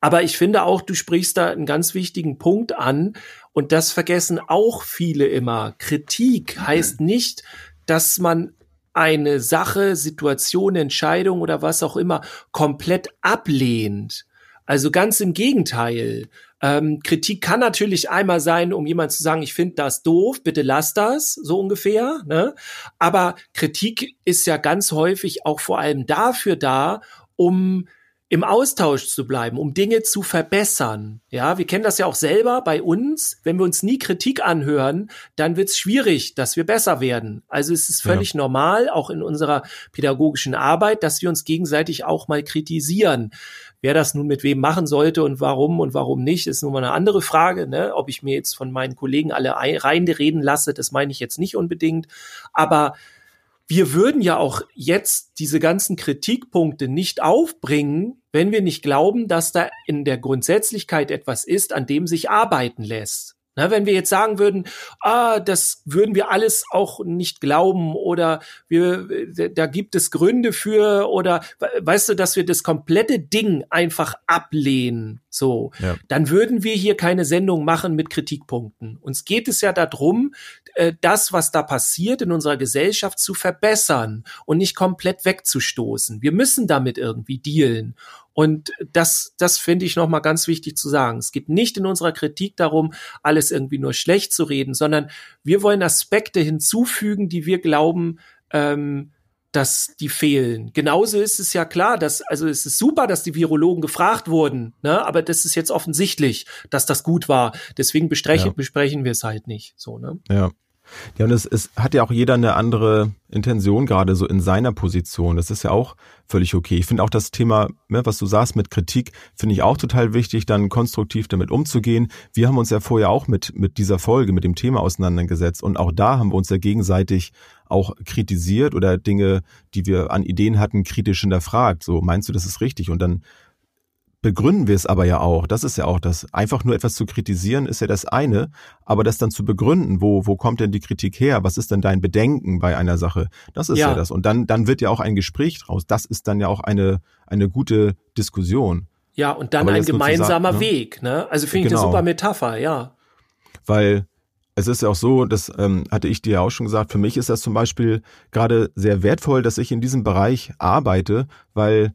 Aber ich finde auch, du sprichst da einen ganz wichtigen Punkt an. Und das vergessen auch viele immer. Kritik heißt nicht, dass man eine Sache, Situation, Entscheidung oder was auch immer komplett ablehnt. Also ganz im Gegenteil. Ähm, Kritik kann natürlich einmal sein, um jemand zu sagen, ich finde das doof, bitte lass das, so ungefähr. Ne? Aber Kritik ist ja ganz häufig auch vor allem dafür da, um im Austausch zu bleiben, um Dinge zu verbessern. Ja, wir kennen das ja auch selber bei uns. Wenn wir uns nie Kritik anhören, dann wird es schwierig, dass wir besser werden. Also es ist völlig ja. normal, auch in unserer pädagogischen Arbeit, dass wir uns gegenseitig auch mal kritisieren. Wer das nun mit wem machen sollte und warum und warum nicht, ist nun mal eine andere Frage. Ne? Ob ich mir jetzt von meinen Kollegen alle reinreden lasse, das meine ich jetzt nicht unbedingt. Aber wir würden ja auch jetzt diese ganzen Kritikpunkte nicht aufbringen, wenn wir nicht glauben, dass da in der Grundsätzlichkeit etwas ist, an dem sich arbeiten lässt. Na, wenn wir jetzt sagen würden, ah, das würden wir alles auch nicht glauben oder wir, da gibt es Gründe für oder weißt du, dass wir das komplette Ding einfach ablehnen, so, ja. dann würden wir hier keine Sendung machen mit Kritikpunkten. Uns geht es ja darum, äh, das, was da passiert in unserer Gesellschaft zu verbessern und nicht komplett wegzustoßen. Wir müssen damit irgendwie dealen. Und das, das finde ich nochmal ganz wichtig zu sagen. Es geht nicht in unserer Kritik darum, alles irgendwie nur schlecht zu reden, sondern wir wollen Aspekte hinzufügen, die wir glauben, ähm, dass die fehlen. Genauso ist es ja klar, dass, also es ist super, dass die Virologen gefragt wurden, ne? aber das ist jetzt offensichtlich, dass das gut war. Deswegen besprechen, ja. besprechen wir es halt nicht. So, ne? Ja. Ja, und es, es hat ja auch jeder eine andere Intention, gerade so in seiner Position. Das ist ja auch völlig okay. Ich finde auch das Thema, ne, was du sagst mit Kritik, finde ich auch total wichtig, dann konstruktiv damit umzugehen. Wir haben uns ja vorher auch mit, mit dieser Folge, mit dem Thema auseinandergesetzt und auch da haben wir uns ja gegenseitig auch kritisiert oder Dinge, die wir an Ideen hatten, kritisch hinterfragt. So, meinst du, das ist richtig? Und dann begründen wir es aber ja auch. Das ist ja auch das. Einfach nur etwas zu kritisieren ist ja das eine, aber das dann zu begründen, wo, wo kommt denn die Kritik her? Was ist denn dein Bedenken bei einer Sache? Das ist ja, ja das. Und dann, dann wird ja auch ein Gespräch draus. Das ist dann ja auch eine, eine gute Diskussion. Ja, und dann aber ein gemeinsamer sagen, ne? Weg, ne? Also finde ich genau. eine super Metapher, ja. Weil es ist ja auch so, das ähm, hatte ich dir ja auch schon gesagt, für mich ist das zum Beispiel gerade sehr wertvoll, dass ich in diesem Bereich arbeite, weil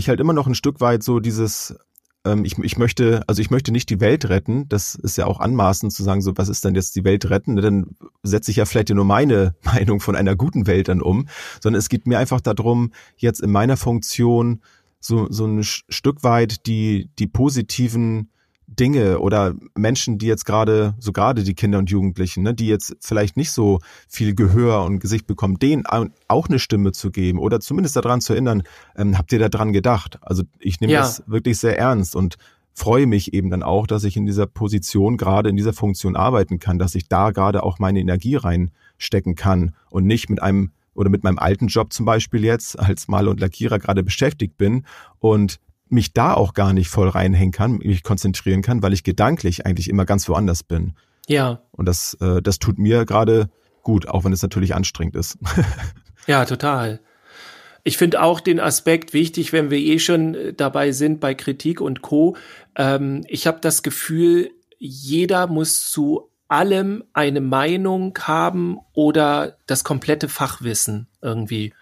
ich halt immer noch ein Stück weit so dieses, ähm, ich, ich möchte, also ich möchte nicht die Welt retten. Das ist ja auch anmaßend zu sagen, so was ist denn jetzt die Welt retten? Dann setze ich ja vielleicht ja nur meine [laughs] Meinung von einer guten Welt dann um, sondern es geht mir einfach darum, jetzt in meiner Funktion so, so ein Stück weit die, die positiven Dinge oder Menschen, die jetzt gerade, so gerade die Kinder und Jugendlichen, ne, die jetzt vielleicht nicht so viel Gehör und Gesicht bekommen, denen auch eine Stimme zu geben oder zumindest daran zu erinnern, ähm, habt ihr daran gedacht? Also ich nehme ja. das wirklich sehr ernst und freue mich eben dann auch, dass ich in dieser Position, gerade in dieser Funktion arbeiten kann, dass ich da gerade auch meine Energie reinstecken kann und nicht mit einem oder mit meinem alten Job zum Beispiel jetzt als Maler und Lackierer gerade beschäftigt bin und mich da auch gar nicht voll reinhängen kann, mich konzentrieren kann, weil ich gedanklich eigentlich immer ganz woanders bin. Ja. Und das, äh, das tut mir gerade gut, auch wenn es natürlich anstrengend ist. [laughs] ja, total. Ich finde auch den Aspekt wichtig, wenn wir eh schon äh, dabei sind bei Kritik und Co. Ähm, ich habe das Gefühl, jeder muss zu allem eine Meinung haben oder das komplette Fachwissen irgendwie.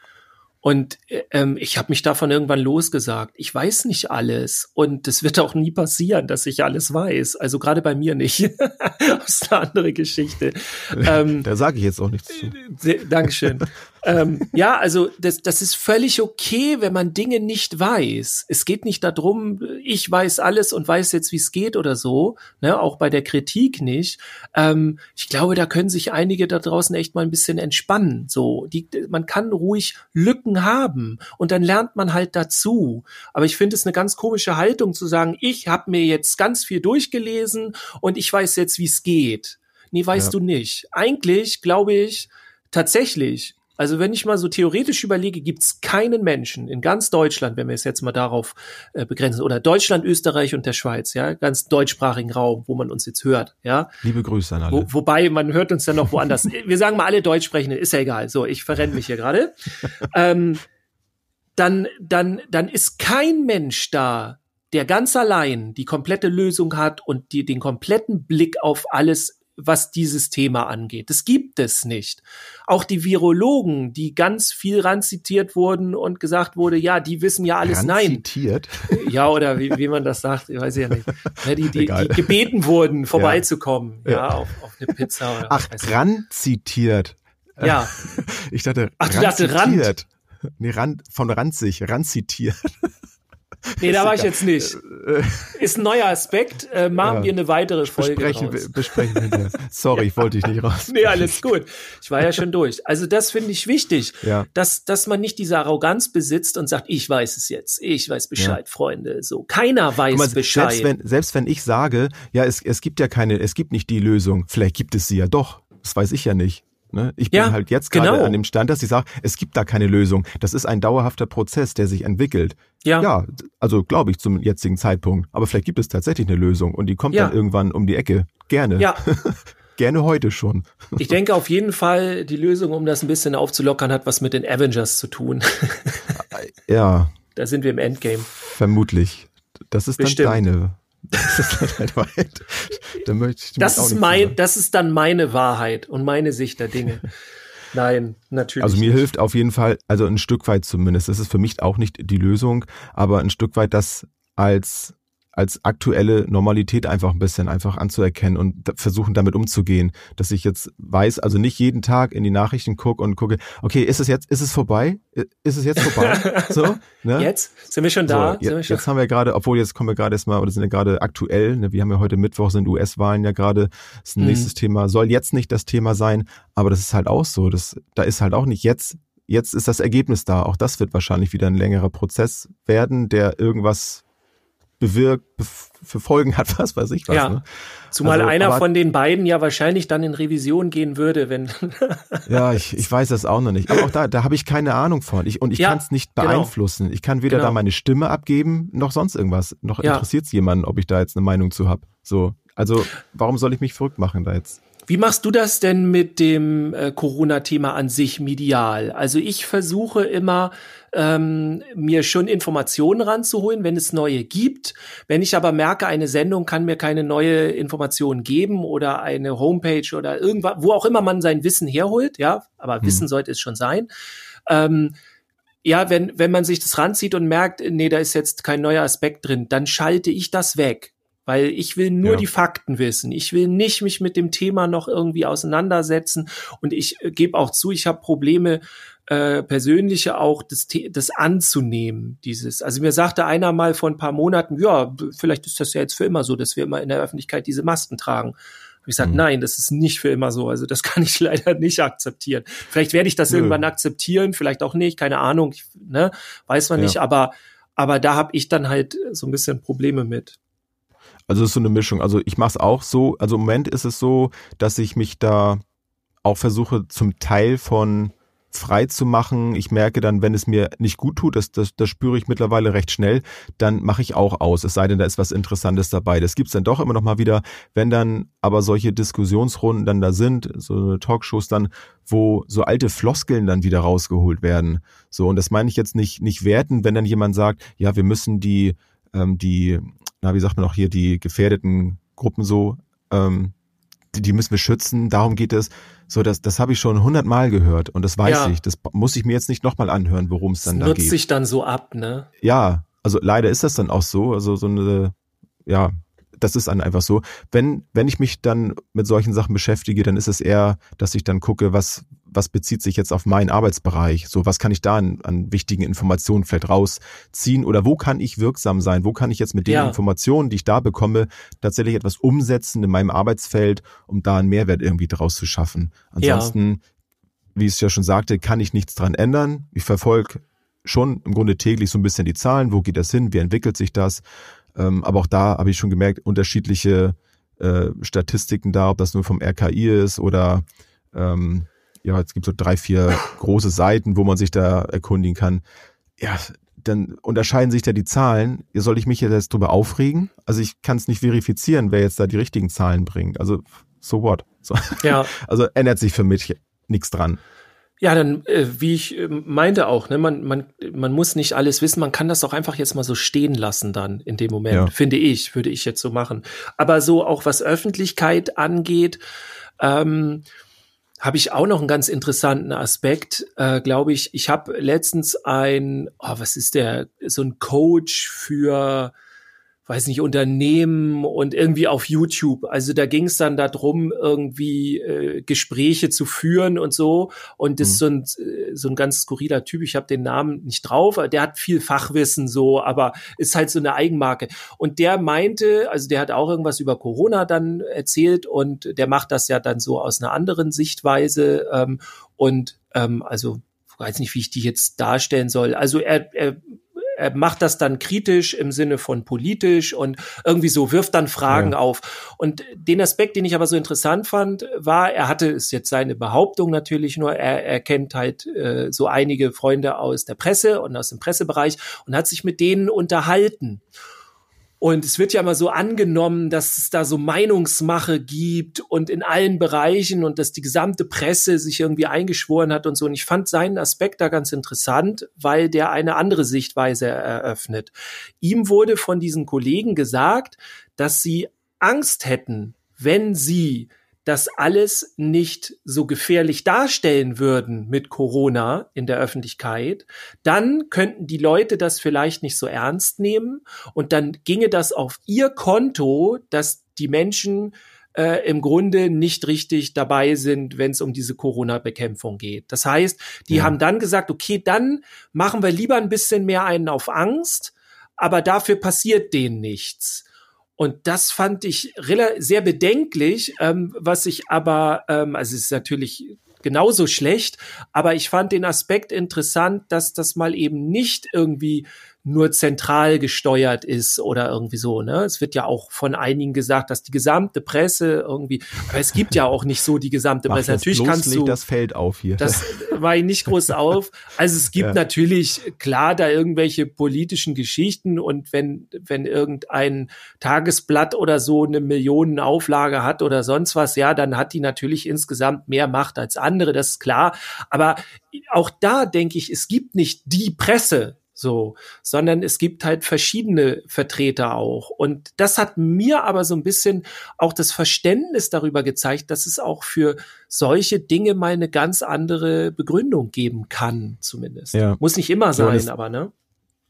Und äh, ähm, ich habe mich davon irgendwann losgesagt. Ich weiß nicht alles und es wird auch nie passieren, dass ich alles weiß. Also gerade bei mir nicht. [laughs] das ist eine andere Geschichte. [laughs] Ähm, da sage ich jetzt auch nichts zu. Äh, Dankeschön [laughs] ähm, ja, also das, das ist völlig okay, wenn man Dinge nicht weiß. Es geht nicht darum, ich weiß alles und weiß jetzt, wie es geht oder so, ne, auch bei der Kritik nicht. Ähm, ich glaube, da können sich einige da draußen echt mal ein bisschen entspannen. So, die, man kann ruhig Lücken haben und dann lernt man halt dazu. Aber ich finde es eine ganz komische Haltung zu sagen, ich habe mir jetzt ganz viel durchgelesen und ich weiß jetzt, wie es geht. Nee, weißt ja. du nicht. Eigentlich glaube ich, tatsächlich also wenn ich mal so theoretisch überlege, gibt es keinen Menschen in ganz Deutschland, wenn wir es jetzt mal darauf äh, begrenzen, oder Deutschland, Österreich und der Schweiz, ja, ganz deutschsprachigen Raum, wo man uns jetzt hört, ja. Liebe Grüße an alle. Wo, wobei man hört uns dann noch woanders. [laughs] wir sagen mal alle Deutschsprechenden, ist ja egal. So, ich verrenne mich hier gerade. ähm, dann, dann, dann ist kein Mensch da, der ganz allein die komplette Lösung hat und die, den kompletten Blick auf alles was dieses Thema angeht. Das gibt es nicht. Auch die Virologen, die ganz viel ranzitiert wurden und gesagt wurde, ja, die wissen ja alles. Ranzitiert? Nein. Ja, oder wie, wie man das sagt, ich weiß ja nicht. Ja, die, die, die, gebeten wurden, vorbeizukommen, ja, ja auf, auf eine Pizza. Oder Ach, ranzitiert. Ja. [laughs] Ich dachte, Ach, du dachte Rand. Nee, Rand, von ranzig, ranzitiert. Nee, da war ich jetzt nicht. Äh, ist ein neuer Aspekt. Äh, machen ja. wir eine weitere Folge. Besprechen, raus. besprechen wir. Sorry, ich wollte dich nicht raus. [laughs] Nee, alles gut. Ich war ja schon durch. Also das finde ich wichtig, ja. dass, dass man nicht diese Arroganz besitzt und sagt, ich weiß es jetzt. Ich weiß Bescheid, ja. Freunde. So. Keiner weiß mal, Bescheid. Selbst wenn, selbst wenn ich sage, ja, es, es gibt ja keine, es gibt nicht die Lösung. Vielleicht gibt es sie ja doch. Das weiß ich ja nicht. Ne? Ich bin ja, halt jetzt gerade genau. an dem Stand, dass ich sage, es gibt da keine Lösung. Das ist ein dauerhafter Prozess, der sich entwickelt. Ja. Ja, also glaube ich zum jetzigen Zeitpunkt. Aber vielleicht gibt es tatsächlich eine Lösung und die kommt ja. dann irgendwann um die Ecke. gerne. Ja. [laughs] gerne heute schon. Ich denke auf jeden Fall, die Lösung, um das ein bisschen aufzulockern, hat was mit den Avengers zu tun. ja. [laughs] Da sind wir im Endgame. Vermutlich. Das ist Bestimmt. dann deine. Das ist, halt da möchte ich das, ist mein, das ist dann meine Wahrheit und meine Sicht der Dinge. [laughs] Nein, natürlich. Also mir nicht. hilft auf jeden Fall, also ein Stück weit zumindest, das ist für mich auch nicht die Lösung, aber ein Stück weit das als als aktuelle Normalität einfach ein bisschen einfach anzuerkennen und versuchen damit umzugehen, dass ich jetzt weiß, also nicht jeden Tag in die Nachrichten gucke und gucke, okay, ist es jetzt, ist es vorbei? Ist es jetzt vorbei? [laughs] so, ne? Jetzt sind wir schon da. So, jetzt, jetzt haben wir gerade, obwohl jetzt kommen wir gerade erstmal, oder sind ja gerade aktuell, ne, wir haben ja heute Mittwoch, sind US-Wahlen ja gerade, ist ein mhm. nächstes Thema, soll jetzt nicht das Thema sein, aber das ist halt auch so, das, da ist halt auch nicht jetzt jetzt ist das Ergebnis da. Auch das wird wahrscheinlich wieder ein längerer Prozess werden, der irgendwas bewirkt, für Folgen hat, [laughs] was weiß ich was. Ja. Ne? Zumal also, einer von den beiden ja wahrscheinlich dann in Revision gehen würde, wenn. [laughs] ja, ich, ich weiß das auch noch nicht. Aber auch da, da habe ich keine Ahnung von. Ich, und ich ja, kann es nicht genau. beeinflussen. Genau. Ich kann weder genau. da meine Stimme abgeben, noch sonst irgendwas. Noch ja. interessiert es jemanden, ob ich da jetzt eine Meinung zu habe. So. Also, warum soll ich mich verrückt machen da jetzt? Wie machst du das denn mit dem äh, Corona-Thema an sich medial? Also ich versuche immer, ähm, mir schon Informationen ranzuholen, wenn es neue gibt. Wenn ich aber merke, eine Sendung kann mir keine neue Information geben oder eine Homepage oder irgendwas, wo auch immer man sein Wissen herholt, ja, aber hm. Wissen sollte es schon sein. Ähm, ja, wenn, wenn man sich das ranzieht und merkt, nee, da ist jetzt kein neuer Aspekt drin, dann schalte ich das weg weil ich will nur ja. die Fakten wissen. Ich will nicht mich mit dem Thema noch irgendwie auseinandersetzen und ich äh, gebe auch zu, ich habe Probleme äh, persönliche auch das, das anzunehmen, dieses. Also mir sagte einer mal vor ein paar Monaten, ja, vielleicht ist das ja jetzt für immer so, dass wir immer in der Öffentlichkeit diese Masken tragen. ich sage, mhm. nein, das ist nicht für immer so. Also das [laughs] kann ich leider nicht akzeptieren. Vielleicht werde ich das Nö. irgendwann akzeptieren, vielleicht auch nicht, keine Ahnung, ich, ne, weiß man ja. nicht, aber aber da habe ich dann halt so ein bisschen Probleme mit. Also es ist so eine Mischung. Also ich mache es auch so. Also im Moment ist es so, dass ich mich da auch versuche, zum Teil von frei zu machen. Ich merke dann, wenn es mir nicht gut tut, das, das, das spüre ich mittlerweile recht schnell, dann mache ich auch aus. Es sei denn, da ist was Interessantes dabei. Das gibt's dann doch immer noch mal wieder. Wenn dann aber solche Diskussionsrunden dann da sind, so Talkshows dann, wo so alte Floskeln dann wieder rausgeholt werden. So, und das meine ich jetzt nicht, nicht werten, wenn dann jemand sagt, ja, wir müssen die, ähm, die na, wie sagt man auch hier, die gefährdeten Gruppen so, ähm, die, die müssen wir schützen, darum geht es. So, das, das habe ich schon hundertmal gehört und das weiß ja. ich. Das muss ich mir jetzt nicht nochmal anhören, worum es dann da geht. Nutzt sich dann so ab, ne? Ja, also leider ist das dann auch so. Also so eine, ja, das ist dann einfach so. Wenn, wenn ich mich dann mit solchen Sachen beschäftige, dann ist es eher, dass ich dann gucke, was, was bezieht sich jetzt auf meinen Arbeitsbereich? So, was kann ich da an, an wichtigen Informationen vielleicht rausziehen? Oder wo kann ich wirksam sein? Wo kann ich jetzt mit den ja. Informationen, die ich da bekomme, tatsächlich etwas umsetzen in meinem Arbeitsfeld, um da einen Mehrwert irgendwie draus zu schaffen? Ansonsten, ja. wie ich es ja schon sagte, kann ich nichts dran ändern. Ich verfolge schon im Grunde täglich so ein bisschen die Zahlen. Wo geht das hin? Wie entwickelt sich das? Ähm, aber auch da habe ich schon gemerkt, unterschiedliche äh, Statistiken da, ob das nur vom RKI ist oder ähm, ja, es gibt so drei, vier [laughs] große Seiten, wo man sich da erkundigen kann. Ja, dann unterscheiden sich da die Zahlen. Soll ich mich jetzt drüber aufregen? Also ich kann es nicht verifizieren, wer jetzt da die richtigen Zahlen bringt. Also so what? So. Ja. [laughs] Also ändert sich für mich nichts dran. Ja, dann, äh, wie ich äh, meinte auch, ne, man, man, man muss nicht alles wissen, man kann das auch einfach jetzt mal so stehen lassen dann in dem Moment, ja. finde ich, würde ich jetzt so machen. Aber so auch was Öffentlichkeit angeht, ähm, habe ich auch noch einen ganz interessanten Aspekt, äh, glaube ich. Ich habe letztens ein, oh, was ist der, so ein Coach für weiß nicht, Unternehmen und irgendwie auf YouTube. Also da ging es dann darum, irgendwie äh, Gespräche zu führen und so. Und das mhm. ist so ein, äh, so ein ganz skurriler Typ. Ich habe den Namen nicht drauf. Der hat viel Fachwissen so, aber ist halt so eine Eigenmarke. Und der meinte, also der hat auch irgendwas über Corona dann erzählt und der macht das ja dann so aus einer anderen Sichtweise. Ähm, und ähm, also weiß nicht, wie ich die jetzt darstellen soll. Also er, er er macht das dann kritisch im Sinne von politisch und irgendwie so wirft dann Fragen ja. auf. Und den Aspekt, den ich aber so interessant fand, war, er hatte, ist jetzt seine Behauptung natürlich nur, er, er kennt halt äh, so einige Freunde aus der Presse und aus dem Pressebereich und hat sich mit denen unterhalten. Und es wird ja immer so angenommen, dass es da so Meinungsmache gibt und in allen Bereichen und dass die gesamte Presse sich irgendwie eingeschworen hat und so. Und ich fand seinen Aspekt da ganz interessant, weil der eine andere Sichtweise eröffnet. Ihm wurde von diesen Kollegen gesagt, dass sie Angst hätten, wenn sie das alles nicht so gefährlich darstellen würden mit Corona in der Öffentlichkeit, dann könnten die Leute das vielleicht nicht so ernst nehmen und dann ginge das auf ihr Konto, dass die Menschen äh, im Grunde nicht richtig dabei sind, wenn es um diese Corona-Bekämpfung geht. Das heißt, die ja. haben dann gesagt, okay, dann machen wir lieber ein bisschen mehr einen auf Angst, aber dafür passiert denen nichts. Und das fand ich sehr bedenklich, ähm, was ich aber, ähm, also es ist natürlich genauso schlecht, aber ich fand den Aspekt interessant, dass das mal eben nicht irgendwie nur zentral gesteuert ist oder irgendwie so. Ne? Es wird ja auch von einigen gesagt, dass die gesamte Presse irgendwie, aber es gibt ja auch nicht so die gesamte Presse. natürlich kannst du das Feld auf hier. Das war ich nicht groß auf. Also es gibt ja. natürlich klar da irgendwelche politischen Geschichten und wenn wenn irgendein Tagesblatt oder so eine Millionenauflage hat oder sonst was, ja, dann hat die natürlich insgesamt mehr Macht als andere, das ist klar. Aber auch da denke ich, es gibt nicht die Presse, so, sondern es gibt halt verschiedene Vertreter auch. Und das hat mir aber so ein bisschen auch das Verständnis darüber gezeigt, dass es auch für solche Dinge mal eine ganz andere Begründung geben kann, zumindest. Ja. Muss nicht immer sein, ja, es, aber ne?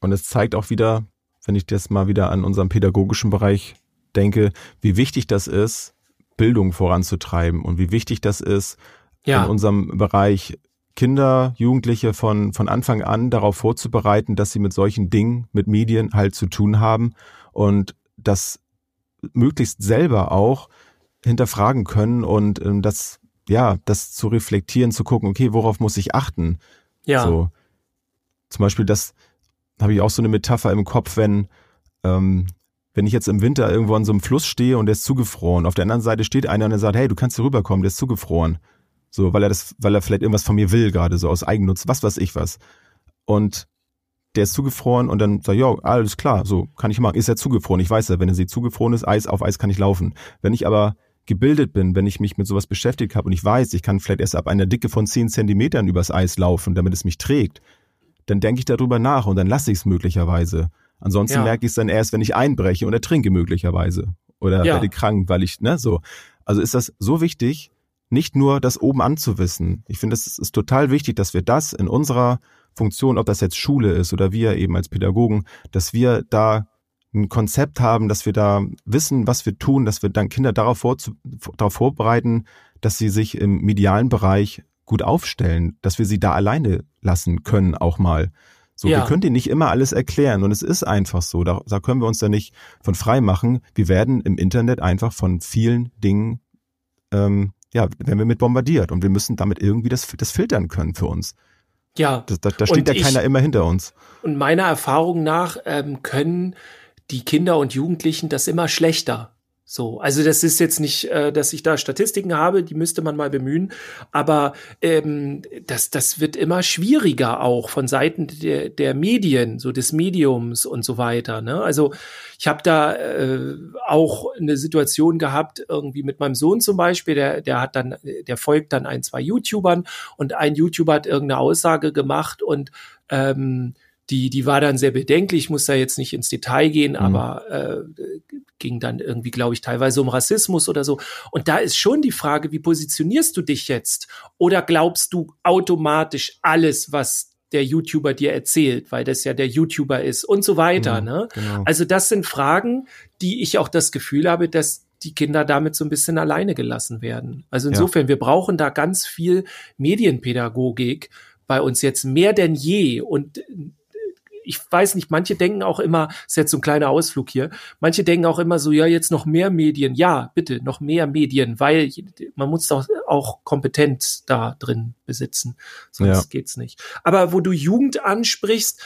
Und es zeigt auch wieder, wenn ich das mal wieder an unserem pädagogischen Bereich denke, wie wichtig das ist, Bildung voranzutreiben und wie wichtig das ist, ja. in unserem Bereich Kinder, Jugendliche von, von Anfang an darauf vorzubereiten, dass sie mit solchen Dingen, mit Medien halt zu tun haben und das möglichst selber auch hinterfragen können und ähm, das, ja, das zu reflektieren, zu gucken, okay, worauf muss ich achten? Ja. So. Zum Beispiel, das habe ich auch so eine Metapher im Kopf, wenn, ähm, wenn ich jetzt im Winter irgendwo an so einem Fluss stehe und der ist zugefroren. Auf der anderen Seite steht einer und der sagt, hey, du kannst hier rüberkommen, der ist zugefroren. So, weil er das, weil er vielleicht irgendwas von mir will, gerade so aus Eigennutz, was weiß ich was. Und der ist zugefroren und dann sagt, ja, alles klar, so kann ich machen. Ist er zugefroren? Ich weiß ja, wenn er sie zugefroren ist, Eis auf Eis kann ich laufen. Wenn ich aber gebildet bin, wenn ich mich mit sowas beschäftigt habe und ich weiß, ich kann vielleicht erst ab einer Dicke von zehn Zentimetern übers Eis laufen, damit es mich trägt, dann denke ich darüber nach und dann lasse ich es möglicherweise. Ansonsten ja. merke ich es dann erst, wenn ich einbreche und ertrinke möglicherweise. Oder ja. werde krank, weil ich, ne, so. Also ist das so wichtig, nicht nur das oben anzuwissen. Ich finde, es ist total wichtig, dass wir das in unserer Funktion, ob das jetzt Schule ist oder wir eben als Pädagogen, dass wir da ein Konzept haben, dass wir da wissen, was wir tun, dass wir dann Kinder darauf, darauf vorbereiten, dass sie sich im medialen Bereich gut aufstellen, dass wir sie da alleine lassen können auch mal. So, ja. wir können denen nicht immer alles erklären und es ist einfach so. Da, da können wir uns da nicht von frei machen. Wir werden im Internet einfach von vielen Dingen ähm, ja, werden wir mit bombardiert und wir müssen damit irgendwie das, das filtern können für uns. Ja. Da, da, da steht ja ich, keiner immer hinter uns. Und meiner Erfahrung nach ähm, können die Kinder und Jugendlichen das immer schlechter. So, also das ist jetzt nicht, äh, dass ich da Statistiken habe, die müsste man mal bemühen, aber ähm, das, das wird immer schwieriger auch von Seiten der, der Medien, so des Mediums und so weiter. Ne? Also ich habe da äh, auch eine Situation gehabt, irgendwie mit meinem Sohn zum Beispiel, der, der hat dann, der folgt dann ein, zwei YouTubern und ein YouTuber hat irgendeine Aussage gemacht und ähm, die, die war dann sehr bedenklich, ich muss da jetzt nicht ins Detail gehen, mhm. aber äh, ging dann irgendwie, glaube ich, teilweise um Rassismus oder so. Und da ist schon die Frage, wie positionierst du dich jetzt? Oder glaubst du automatisch alles, was der YouTuber dir erzählt, weil das ja der YouTuber ist und so weiter. Genau, ne? Genau. Also das sind Fragen, die ich auch das Gefühl habe, dass die Kinder damit so ein bisschen alleine gelassen werden. Also insofern, ja. wir brauchen da ganz viel Medienpädagogik bei uns jetzt mehr denn je und ich weiß nicht, manche denken auch immer, ist jetzt so ein kleiner Ausflug hier, manche denken auch immer so, ja, jetzt noch mehr Medien. Ja, bitte, noch mehr Medien, weil man muss doch auch Kompetenz da drin besitzen. Sonst ja. geht's nicht. Aber wo du Jugend ansprichst,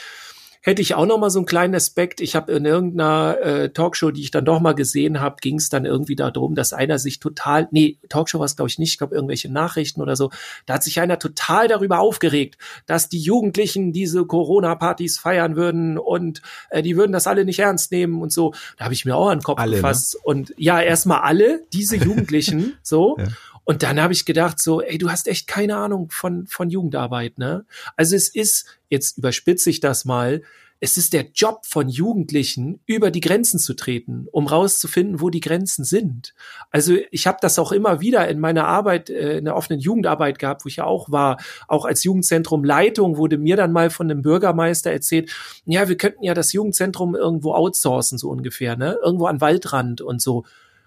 hätte ich auch noch mal so einen kleinen Aspekt. Ich habe in irgendeiner äh, Talkshow, die ich dann doch mal gesehen habe, ging es dann irgendwie darum, dass einer sich total, nee, Talkshow war es glaube ich nicht, ich glaube irgendwelche Nachrichten oder so, da hat sich einer total darüber aufgeregt, dass die Jugendlichen diese Corona-Partys feiern würden und äh, die würden das alle nicht ernst nehmen und so. Da habe ich mir auch an den Kopf Alle, ne? gefasst. Und ja, erstmal alle, diese [laughs] Jugendlichen, so. Ja. Und dann habe ich gedacht, so, ey, du hast echt keine Ahnung von, von Jugendarbeit, ne? Also es ist, jetzt überspitze ich das mal, es ist der Job von Jugendlichen, über die Grenzen zu treten, um rauszufinden, wo die Grenzen sind. Also ich habe das auch immer wieder in meiner Arbeit, äh, in der offenen Jugendarbeit gehabt, wo ich ja auch war, auch als Jugendzentrum Leitung wurde mir dann mal von einem Bürgermeister erzählt, ja, wir könnten ja das Jugendzentrum irgendwo outsourcen, so ungefähr, ne? Irgendwo an Waldrand und so.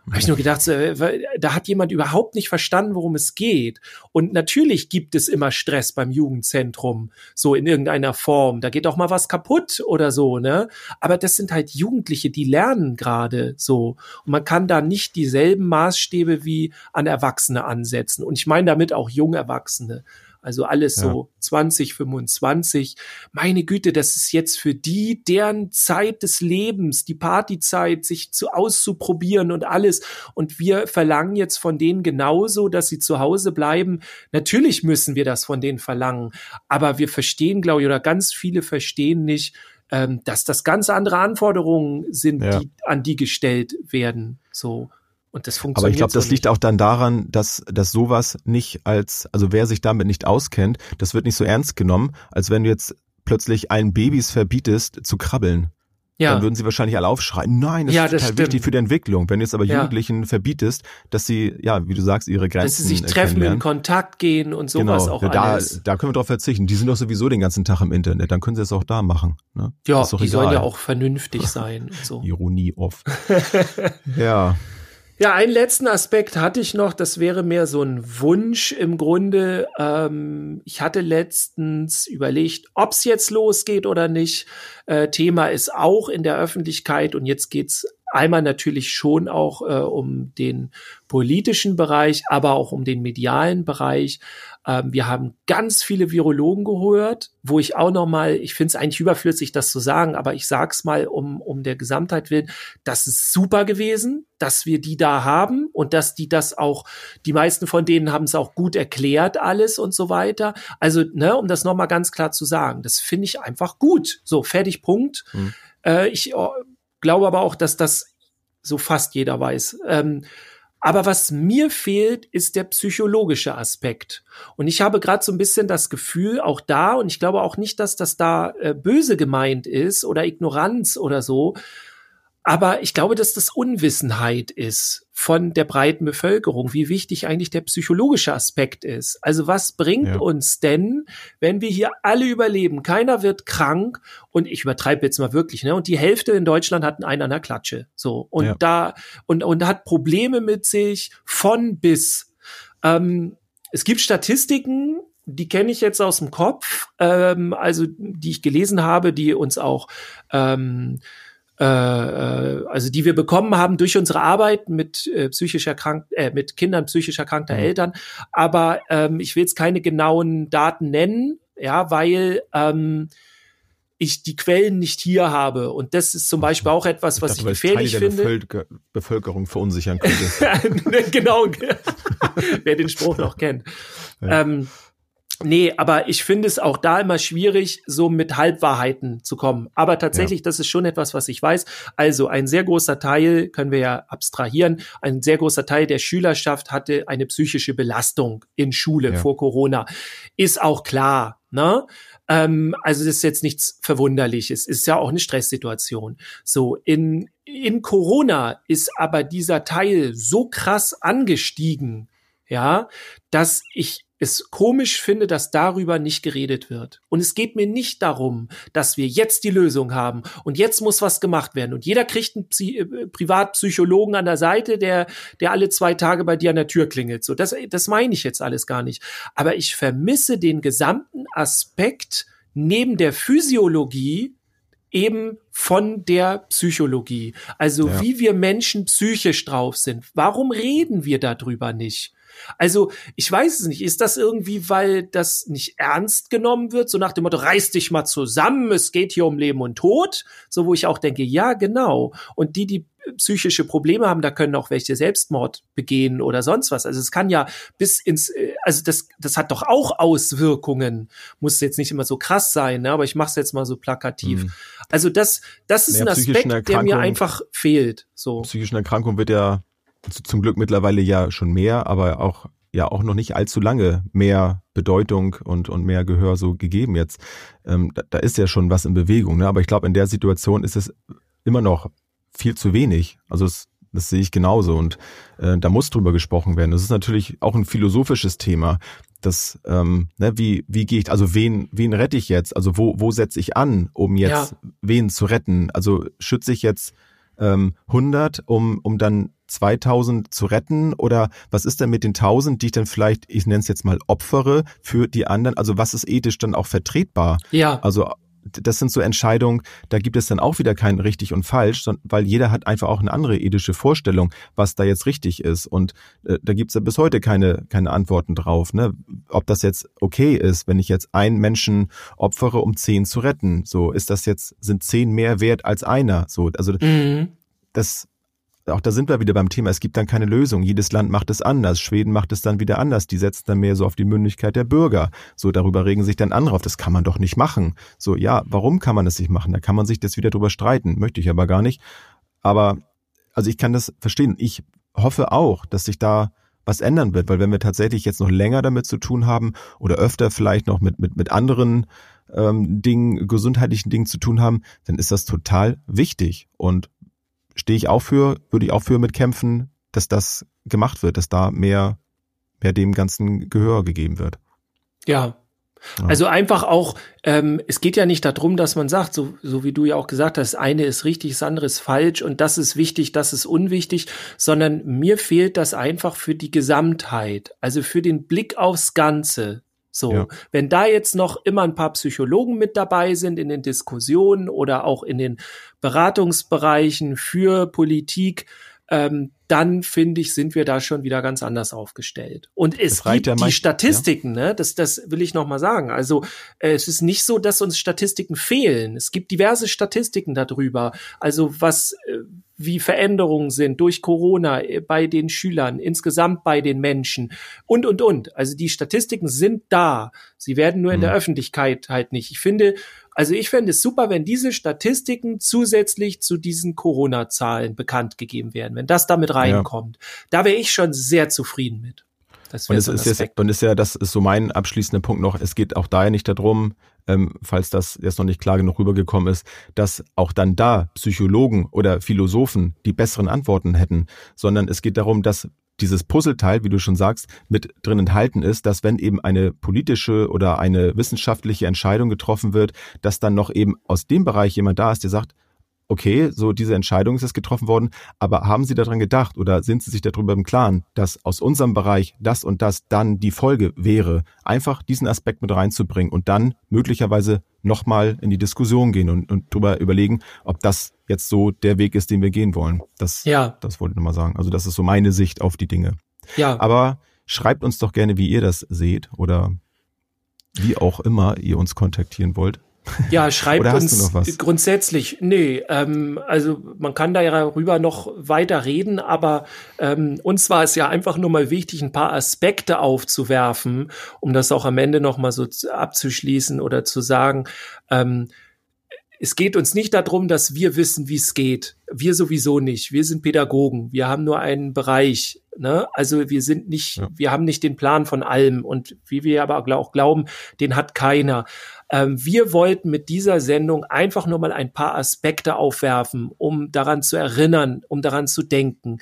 Habe ich nur gedacht, äh, da hat jemand überhaupt nicht verstanden, worum es geht. Und natürlich gibt es immer Stress beim Jugendzentrum, so in irgendeiner Form. Da geht auch mal was kaputt oder so, ne? Aber das sind halt Jugendliche, die lernen gerade so. Und man kann da nicht dieselben Maßstäbe wie an Erwachsene ansetzen. Und ich meine damit auch junge Erwachsene. Also alles Ja. so 20, 25. Meine Güte, das ist jetzt für die deren Zeit des Lebens, die Partyzeit, sich zu auszuprobieren und alles. Und wir verlangen jetzt von denen genauso, dass sie zu Hause bleiben. Natürlich müssen wir das von denen verlangen. Aber wir verstehen, glaube ich, oder ganz viele verstehen nicht, ähm, dass das ganz andere Anforderungen sind, Ja. die an die gestellt werden. So. Und das funktioniert. Aber ich glaube, das liegt auch dann daran, dass, dass sowas nicht als, also wer sich damit nicht auskennt, das wird nicht so ernst genommen, als wenn du jetzt plötzlich allen Babys verbietest zu krabbeln. ja. Dann würden sie wahrscheinlich alle aufschreien, nein, das Ja, ist das total stimmt. wichtig für die Entwicklung. Wenn du jetzt aber Ja. Jugendlichen verbietest, dass sie, ja, wie du sagst, ihre Grenzen dass sie sich treffen, in. Kontakt gehen und sowas genau, auch ja, da, alles. da können wir drauf verzichten. Die sind doch sowieso den ganzen Tag im Internet, dann können sie es auch da machen. Ne? Ja, die sollen egal. ja auch vernünftig sein und so. [laughs] Ironie off. [laughs] ja, Ja, einen letzten Aspekt hatte ich noch, das wäre mehr so ein Wunsch im Grunde. Ähm, ich hatte letztens überlegt, ob es jetzt losgeht oder nicht. Äh, Thema ist auch in der Öffentlichkeit und jetzt geht's einmal natürlich schon auch äh, um den politischen Bereich, aber auch um den medialen Bereich. Ähm, wir haben ganz viele Virologen gehört, wo ich auch noch mal, ich finde es eigentlich überflüssig, das zu sagen, aber ich sag's mal um um der Gesamtheit willen, das ist super gewesen, dass wir die da haben und dass die das auch, die meisten von denen haben es auch gut erklärt alles und so weiter. Also ne, um das noch mal ganz klar zu sagen, das finde ich einfach gut. So fertig Punkt. Mhm. Äh, ich äh, glaube aber auch, dass das so fast jeder weiß. Ähm, aber was mir fehlt, ist der psychologische Aspekt. Und ich habe gerade so ein bisschen das Gefühl, auch da, und ich glaube auch nicht, dass das da äh, böse gemeint ist oder Ignoranz oder so, aber ich glaube, dass das Unwissenheit ist von der breiten Bevölkerung, wie wichtig eigentlich der psychologische Aspekt ist. Also was bringt Ja. uns denn, wenn wir hier alle überleben, keiner wird krank und ich übertreibe jetzt mal wirklich, ne? Und die Hälfte in Deutschland hatten einen an der Klatsche, so und Ja. da und und hat Probleme mit sich von bis. Ähm, es gibt Statistiken, die kenne ich jetzt aus dem Kopf, ähm, also die ich gelesen habe, die uns auch ähm, äh, äh, also die wir bekommen haben durch unsere Arbeit mit äh, psychisch erkrankt, äh, mit Kindern psychisch erkrankter Mhm. Eltern. Aber ähm, ich will jetzt keine genauen Daten nennen, ja, weil ähm, ich die Quellen nicht hier habe. Und das ist zum Beispiel auch etwas, was ich, dachte, weil es gefährlich Teile der finde. Bevölker Bevölkerung verunsichern könnte. [laughs] genau, [laughs] wer den Spruch noch kennt. Ja. Ähm, nee, aber ich finde es auch da immer schwierig, so mit Halbwahrheiten zu kommen. Aber tatsächlich, das ist schon etwas, was ich weiß. Also ein sehr großer Teil, können wir ja abstrahieren, ein sehr großer Teil der Schülerschaft hatte eine psychische Belastung in Schule Ja. vor Corona. Ist auch klar, ne? Ähm, also das ist jetzt nichts Verwunderliches, ist ja auch eine Stresssituation. So, in, in Corona ist aber dieser Teil so krass angestiegen, ja, dass ich es komisch finde, dass darüber nicht geredet wird. Und es geht mir nicht darum, dass wir jetzt die Lösung haben und jetzt muss was gemacht werden und jeder kriegt einen Psy äh, Privatpsychologen an der Seite, der, der alle zwei Tage bei dir an der Tür klingelt. So, das, das meine ich jetzt alles gar nicht. Aber ich vermisse den gesamten Aspekt neben der Physiologie eben von der Psychologie. Also Ja. wie wir Menschen psychisch drauf sind. Warum reden wir darüber nicht? Also ich weiß es nicht. Ist das irgendwie, weil das nicht ernst genommen wird? So nach dem Motto, reiß dich mal zusammen, es geht hier um Leben und Tod. So wo ich auch denke, ja genau. Und die, die psychische Probleme haben, da können auch welche Selbstmord begehen oder sonst was. Also es kann ja bis ins, äh, also das, das hat doch auch Auswirkungen. Muss jetzt nicht immer so krass sein, ne? aber ich mache es jetzt mal so plakativ. Mhm. Also das, das ist naja, ein Aspekt, der mir einfach fehlt. So. Psychischen Erkrankung wird ja zum Glück mittlerweile ja schon mehr, aber auch ja auch noch nicht allzu lange mehr Bedeutung und, und mehr Gehör so gegeben jetzt. Ähm, da, da ist ja schon was in Bewegung, ne? aber ich glaube, in der Situation ist es immer noch viel zu wenig. Also das, das sehe ich genauso und äh, da muss drüber gesprochen werden. Das ist natürlich auch ein philosophisches Thema. Das, ähm, ne, wie, wie gehe ich, also wen, wen rette ich jetzt? Also wo, wo setze ich an, um jetzt ja. wen zu retten? Also schütze ich jetzt ähm, 100, um, um dann 2000 zu retten? Oder was ist denn mit den 1000, die ich dann vielleicht, ich nenne es jetzt mal, opfere für die anderen? Also was ist ethisch dann auch vertretbar? Ja. Also das sind so Entscheidungen, da gibt es dann auch wieder kein richtig und falsch, weil jeder hat einfach auch eine andere ethische Vorstellung, was da jetzt richtig ist. Und äh, da gibt es ja bis heute keine, keine Antworten drauf. Ne? Ob das jetzt okay ist, wenn ich jetzt einen Menschen opfere, um zehn zu retten. So, ist das jetzt, sind zehn mehr wert als einer? So, also mhm. das auch da sind wir wieder beim Thema, es gibt dann keine Lösung. Jedes Land macht es anders. Schweden macht es dann wieder anders. Die setzen dann mehr so auf die Mündigkeit der Bürger. So, darüber regen sich dann andere auf. Das kann man doch nicht machen. So, ja, warum kann man das nicht machen? Da kann man sich das wieder drüber streiten. Möchte ich aber gar nicht. Aber, also ich kann das verstehen. Ich hoffe auch, dass sich da was ändern wird, weil wenn wir tatsächlich jetzt noch länger damit zu tun haben oder öfter vielleicht noch mit, mit, mit anderen ähm, Dingen, gesundheitlichen Dingen zu tun haben, dann ist das total wichtig. Und stehe ich auch für, würde ich auch für mitkämpfen, dass das gemacht wird, dass da mehr, mehr dem ganzen Gehör gegeben wird. Ja. ja. Also einfach auch, ähm, es geht ja nicht darum, dass man sagt, so, so wie du ja auch gesagt hast, eine ist richtig, das andere ist falsch und das ist wichtig, das ist unwichtig, sondern mir fehlt das einfach für die Gesamtheit, also für den Blick aufs Ganze. So, ja. wenn da jetzt noch immer ein paar Psychologen mit dabei sind in den Diskussionen oder auch in den Beratungsbereichen für Politik, ähm, dann finde ich, sind wir da schon wieder ganz anders aufgestellt. Und es gibt die Statistiken, ja. ne? Das, das will ich noch mal sagen. Also äh, es ist nicht so, dass uns Statistiken fehlen. Es gibt diverse Statistiken darüber. Also was äh, wie Veränderungen sind durch Corona äh, bei den Schülern, insgesamt bei den Menschen und, und, und. Also die Statistiken sind da. Sie werden nur in der mhm. Öffentlichkeit halt nicht. Ich finde, also ich fände es super, wenn diese Statistiken zusätzlich zu diesen Corona-Zahlen bekannt gegeben werden, wenn das damit reinkommt. Ja. Da wäre ich schon sehr zufrieden mit. Das und es so ist jetzt, und ist ja, das ist so mein abschließender Punkt noch. Es geht auch daher nicht darum, ähm, falls das jetzt noch nicht klar genug rübergekommen ist, dass auch dann da Psychologen oder Philosophen die besseren Antworten hätten, sondern es geht darum, dass dieses Puzzleteil, wie du schon sagst, mit drin enthalten ist, dass wenn eben eine politische oder eine wissenschaftliche Entscheidung getroffen wird, dass dann noch eben aus dem Bereich jemand da ist, der sagt, okay, so diese Entscheidung ist jetzt getroffen worden, aber haben Sie daran gedacht oder sind Sie sich darüber im Klaren, dass aus unserem Bereich das und das dann die Folge wäre, einfach diesen Aspekt mit reinzubringen und dann möglicherweise nochmal in die Diskussion gehen und, und drüber überlegen, ob das jetzt so der Weg ist, den wir gehen wollen. Das, ja. das wollte ich nochmal sagen. Also das ist so meine Sicht auf die Dinge. Ja. Aber schreibt uns doch gerne, wie ihr das seht oder wie auch immer ihr uns kontaktieren wollt. Ja, schreibt uns grundsätzlich. Nee, ähm, also man kann darüber noch weiter reden, aber ähm, uns war es ja einfach nur mal wichtig, ein paar Aspekte aufzuwerfen, um das auch am Ende noch mal so abzuschließen oder zu sagen. Ähm, es geht uns nicht darum, dass wir wissen, wie es geht. Wir sowieso nicht. Wir sind Pädagogen. Wir haben nur einen Bereich. Ne? Also wir sind nicht, ja. wir haben nicht den Plan von allem. Und wie wir aber auch glauben, den hat keiner. Ähm, wir wollten mit dieser Sendung einfach nur mal ein paar Aspekte aufwerfen, um daran zu erinnern, um daran zu denken.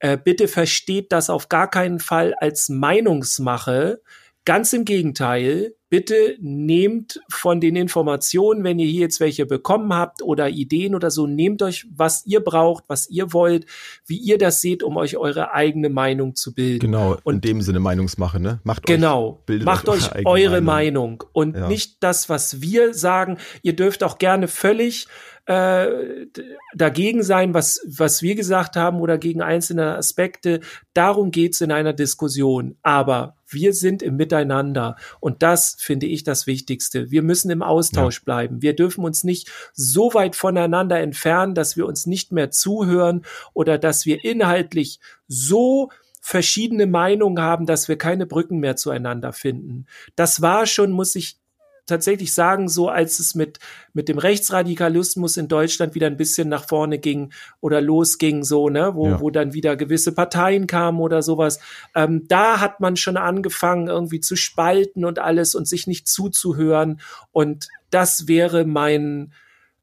Äh, bitte versteht das auf gar keinen Fall als Meinungsmache. Ganz im Gegenteil bitte nehmt von den Informationen, wenn ihr hier jetzt welche bekommen habt oder Ideen oder so, nehmt euch, was ihr braucht, was ihr wollt, wie ihr das seht, um euch eure eigene Meinung zu bilden. Genau, und in dem Sinne Meinungsmache, ne? Macht genau, euch, macht euch eure Meinung, Meinung und ja. nicht das, was wir sagen. Ihr dürft auch gerne völlig äh, dagegen sein, was, was wir gesagt haben oder gegen einzelne Aspekte. Darum geht's in einer Diskussion. Aber wir sind im Miteinander und das finde ich das Wichtigste. Wir müssen im Austausch ja. bleiben. Wir dürfen uns nicht so weit voneinander entfernen, dass wir uns nicht mehr zuhören oder dass wir inhaltlich so verschiedene Meinungen haben, dass wir keine Brücken mehr zueinander finden. Das war schon, muss ich tatsächlich sagen, so als es mit, mit dem Rechtsradikalismus in Deutschland wieder ein bisschen nach vorne ging oder losging, so, ne, wo, ja. wo dann wieder gewisse Parteien kamen oder sowas, ähm, da hat man schon angefangen, irgendwie zu spalten und alles und sich nicht zuzuhören. Und das wäre mein,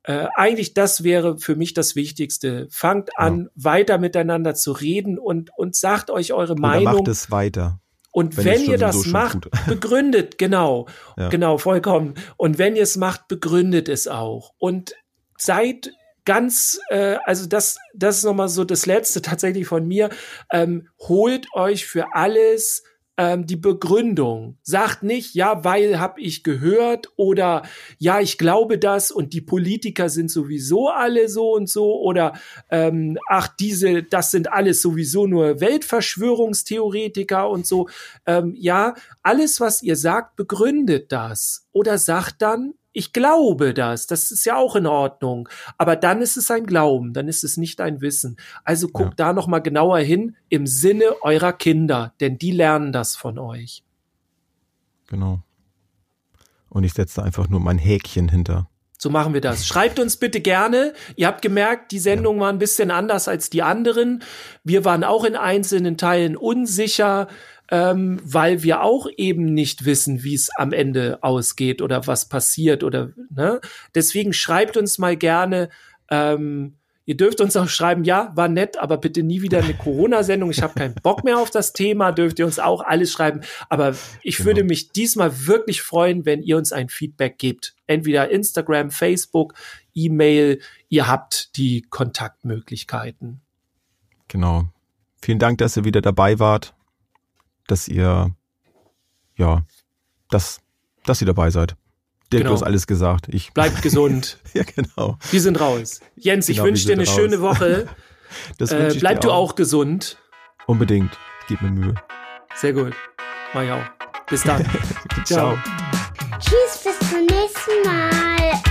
äh, eigentlich das wäre für mich das Wichtigste. Fangt an, ja. weiter miteinander zu reden und, und sagt euch eure Oder Meinung. Macht es weiter. Und wenn, wenn ihr das macht, [laughs] begründet, genau, ja. genau, vollkommen. Und wenn ihr es macht, begründet es auch. Und seid ganz, äh, also das, das ist nochmal so das Letzte tatsächlich von mir. Ähm, holt euch für alles ähm, die Begründung. Sagt nicht, ja, weil hab ich gehört oder ja, ich glaube das und die Politiker sind sowieso alle so und so oder ähm, ach, diese, das sind alles sowieso nur Weltverschwörungstheoretiker und so. Ähm, ja, alles, was ihr sagt, begründet das. Oder sagt dann, ich glaube das, das ist ja auch in Ordnung. Aber dann ist es ein Glauben, dann ist es nicht ein Wissen. Also guckt ja. da noch mal genauer hin im Sinne eurer Kinder, denn die lernen das von euch. Genau. Und ich setze einfach nur mein Häkchen hinter. So machen wir das. Schreibt uns bitte gerne. Ihr habt gemerkt, die Sendung war ein bisschen anders als die anderen. Wir waren auch in einzelnen Teilen unsicher ähm, weil wir auch eben nicht wissen, wie es am Ende ausgeht oder was passiert oder ne. Deswegen schreibt uns mal gerne. Ähm, Ihr dürft uns auch schreiben, ja, war nett, aber bitte nie wieder eine Corona-Sendung. Ich habe keinen Bock mehr auf das Thema. Dürft ihr uns auch alles schreiben. Aber ich genau. würde mich diesmal wirklich freuen, wenn ihr uns ein Feedback gebt. Entweder Instagram, Facebook, E-Mail. Ihr habt die Kontaktmöglichkeiten. Genau. Vielen Dank, dass ihr wieder dabei wart dass ihr, ja, dass, dass ihr dabei seid. Dirk, genau. du hast alles gesagt. Ich Bleibt [laughs] gesund. ja, genau. Wir sind raus. Jens, ich genau, wünsche dir eine raus. schöne Woche. [laughs] das äh, bleib du auch. auch gesund. Unbedingt. Gib mir Mühe. Sehr gut. Mach ich auch. Bis dann. [laughs] Ciao. Tschüss, bis zum nächsten Mal.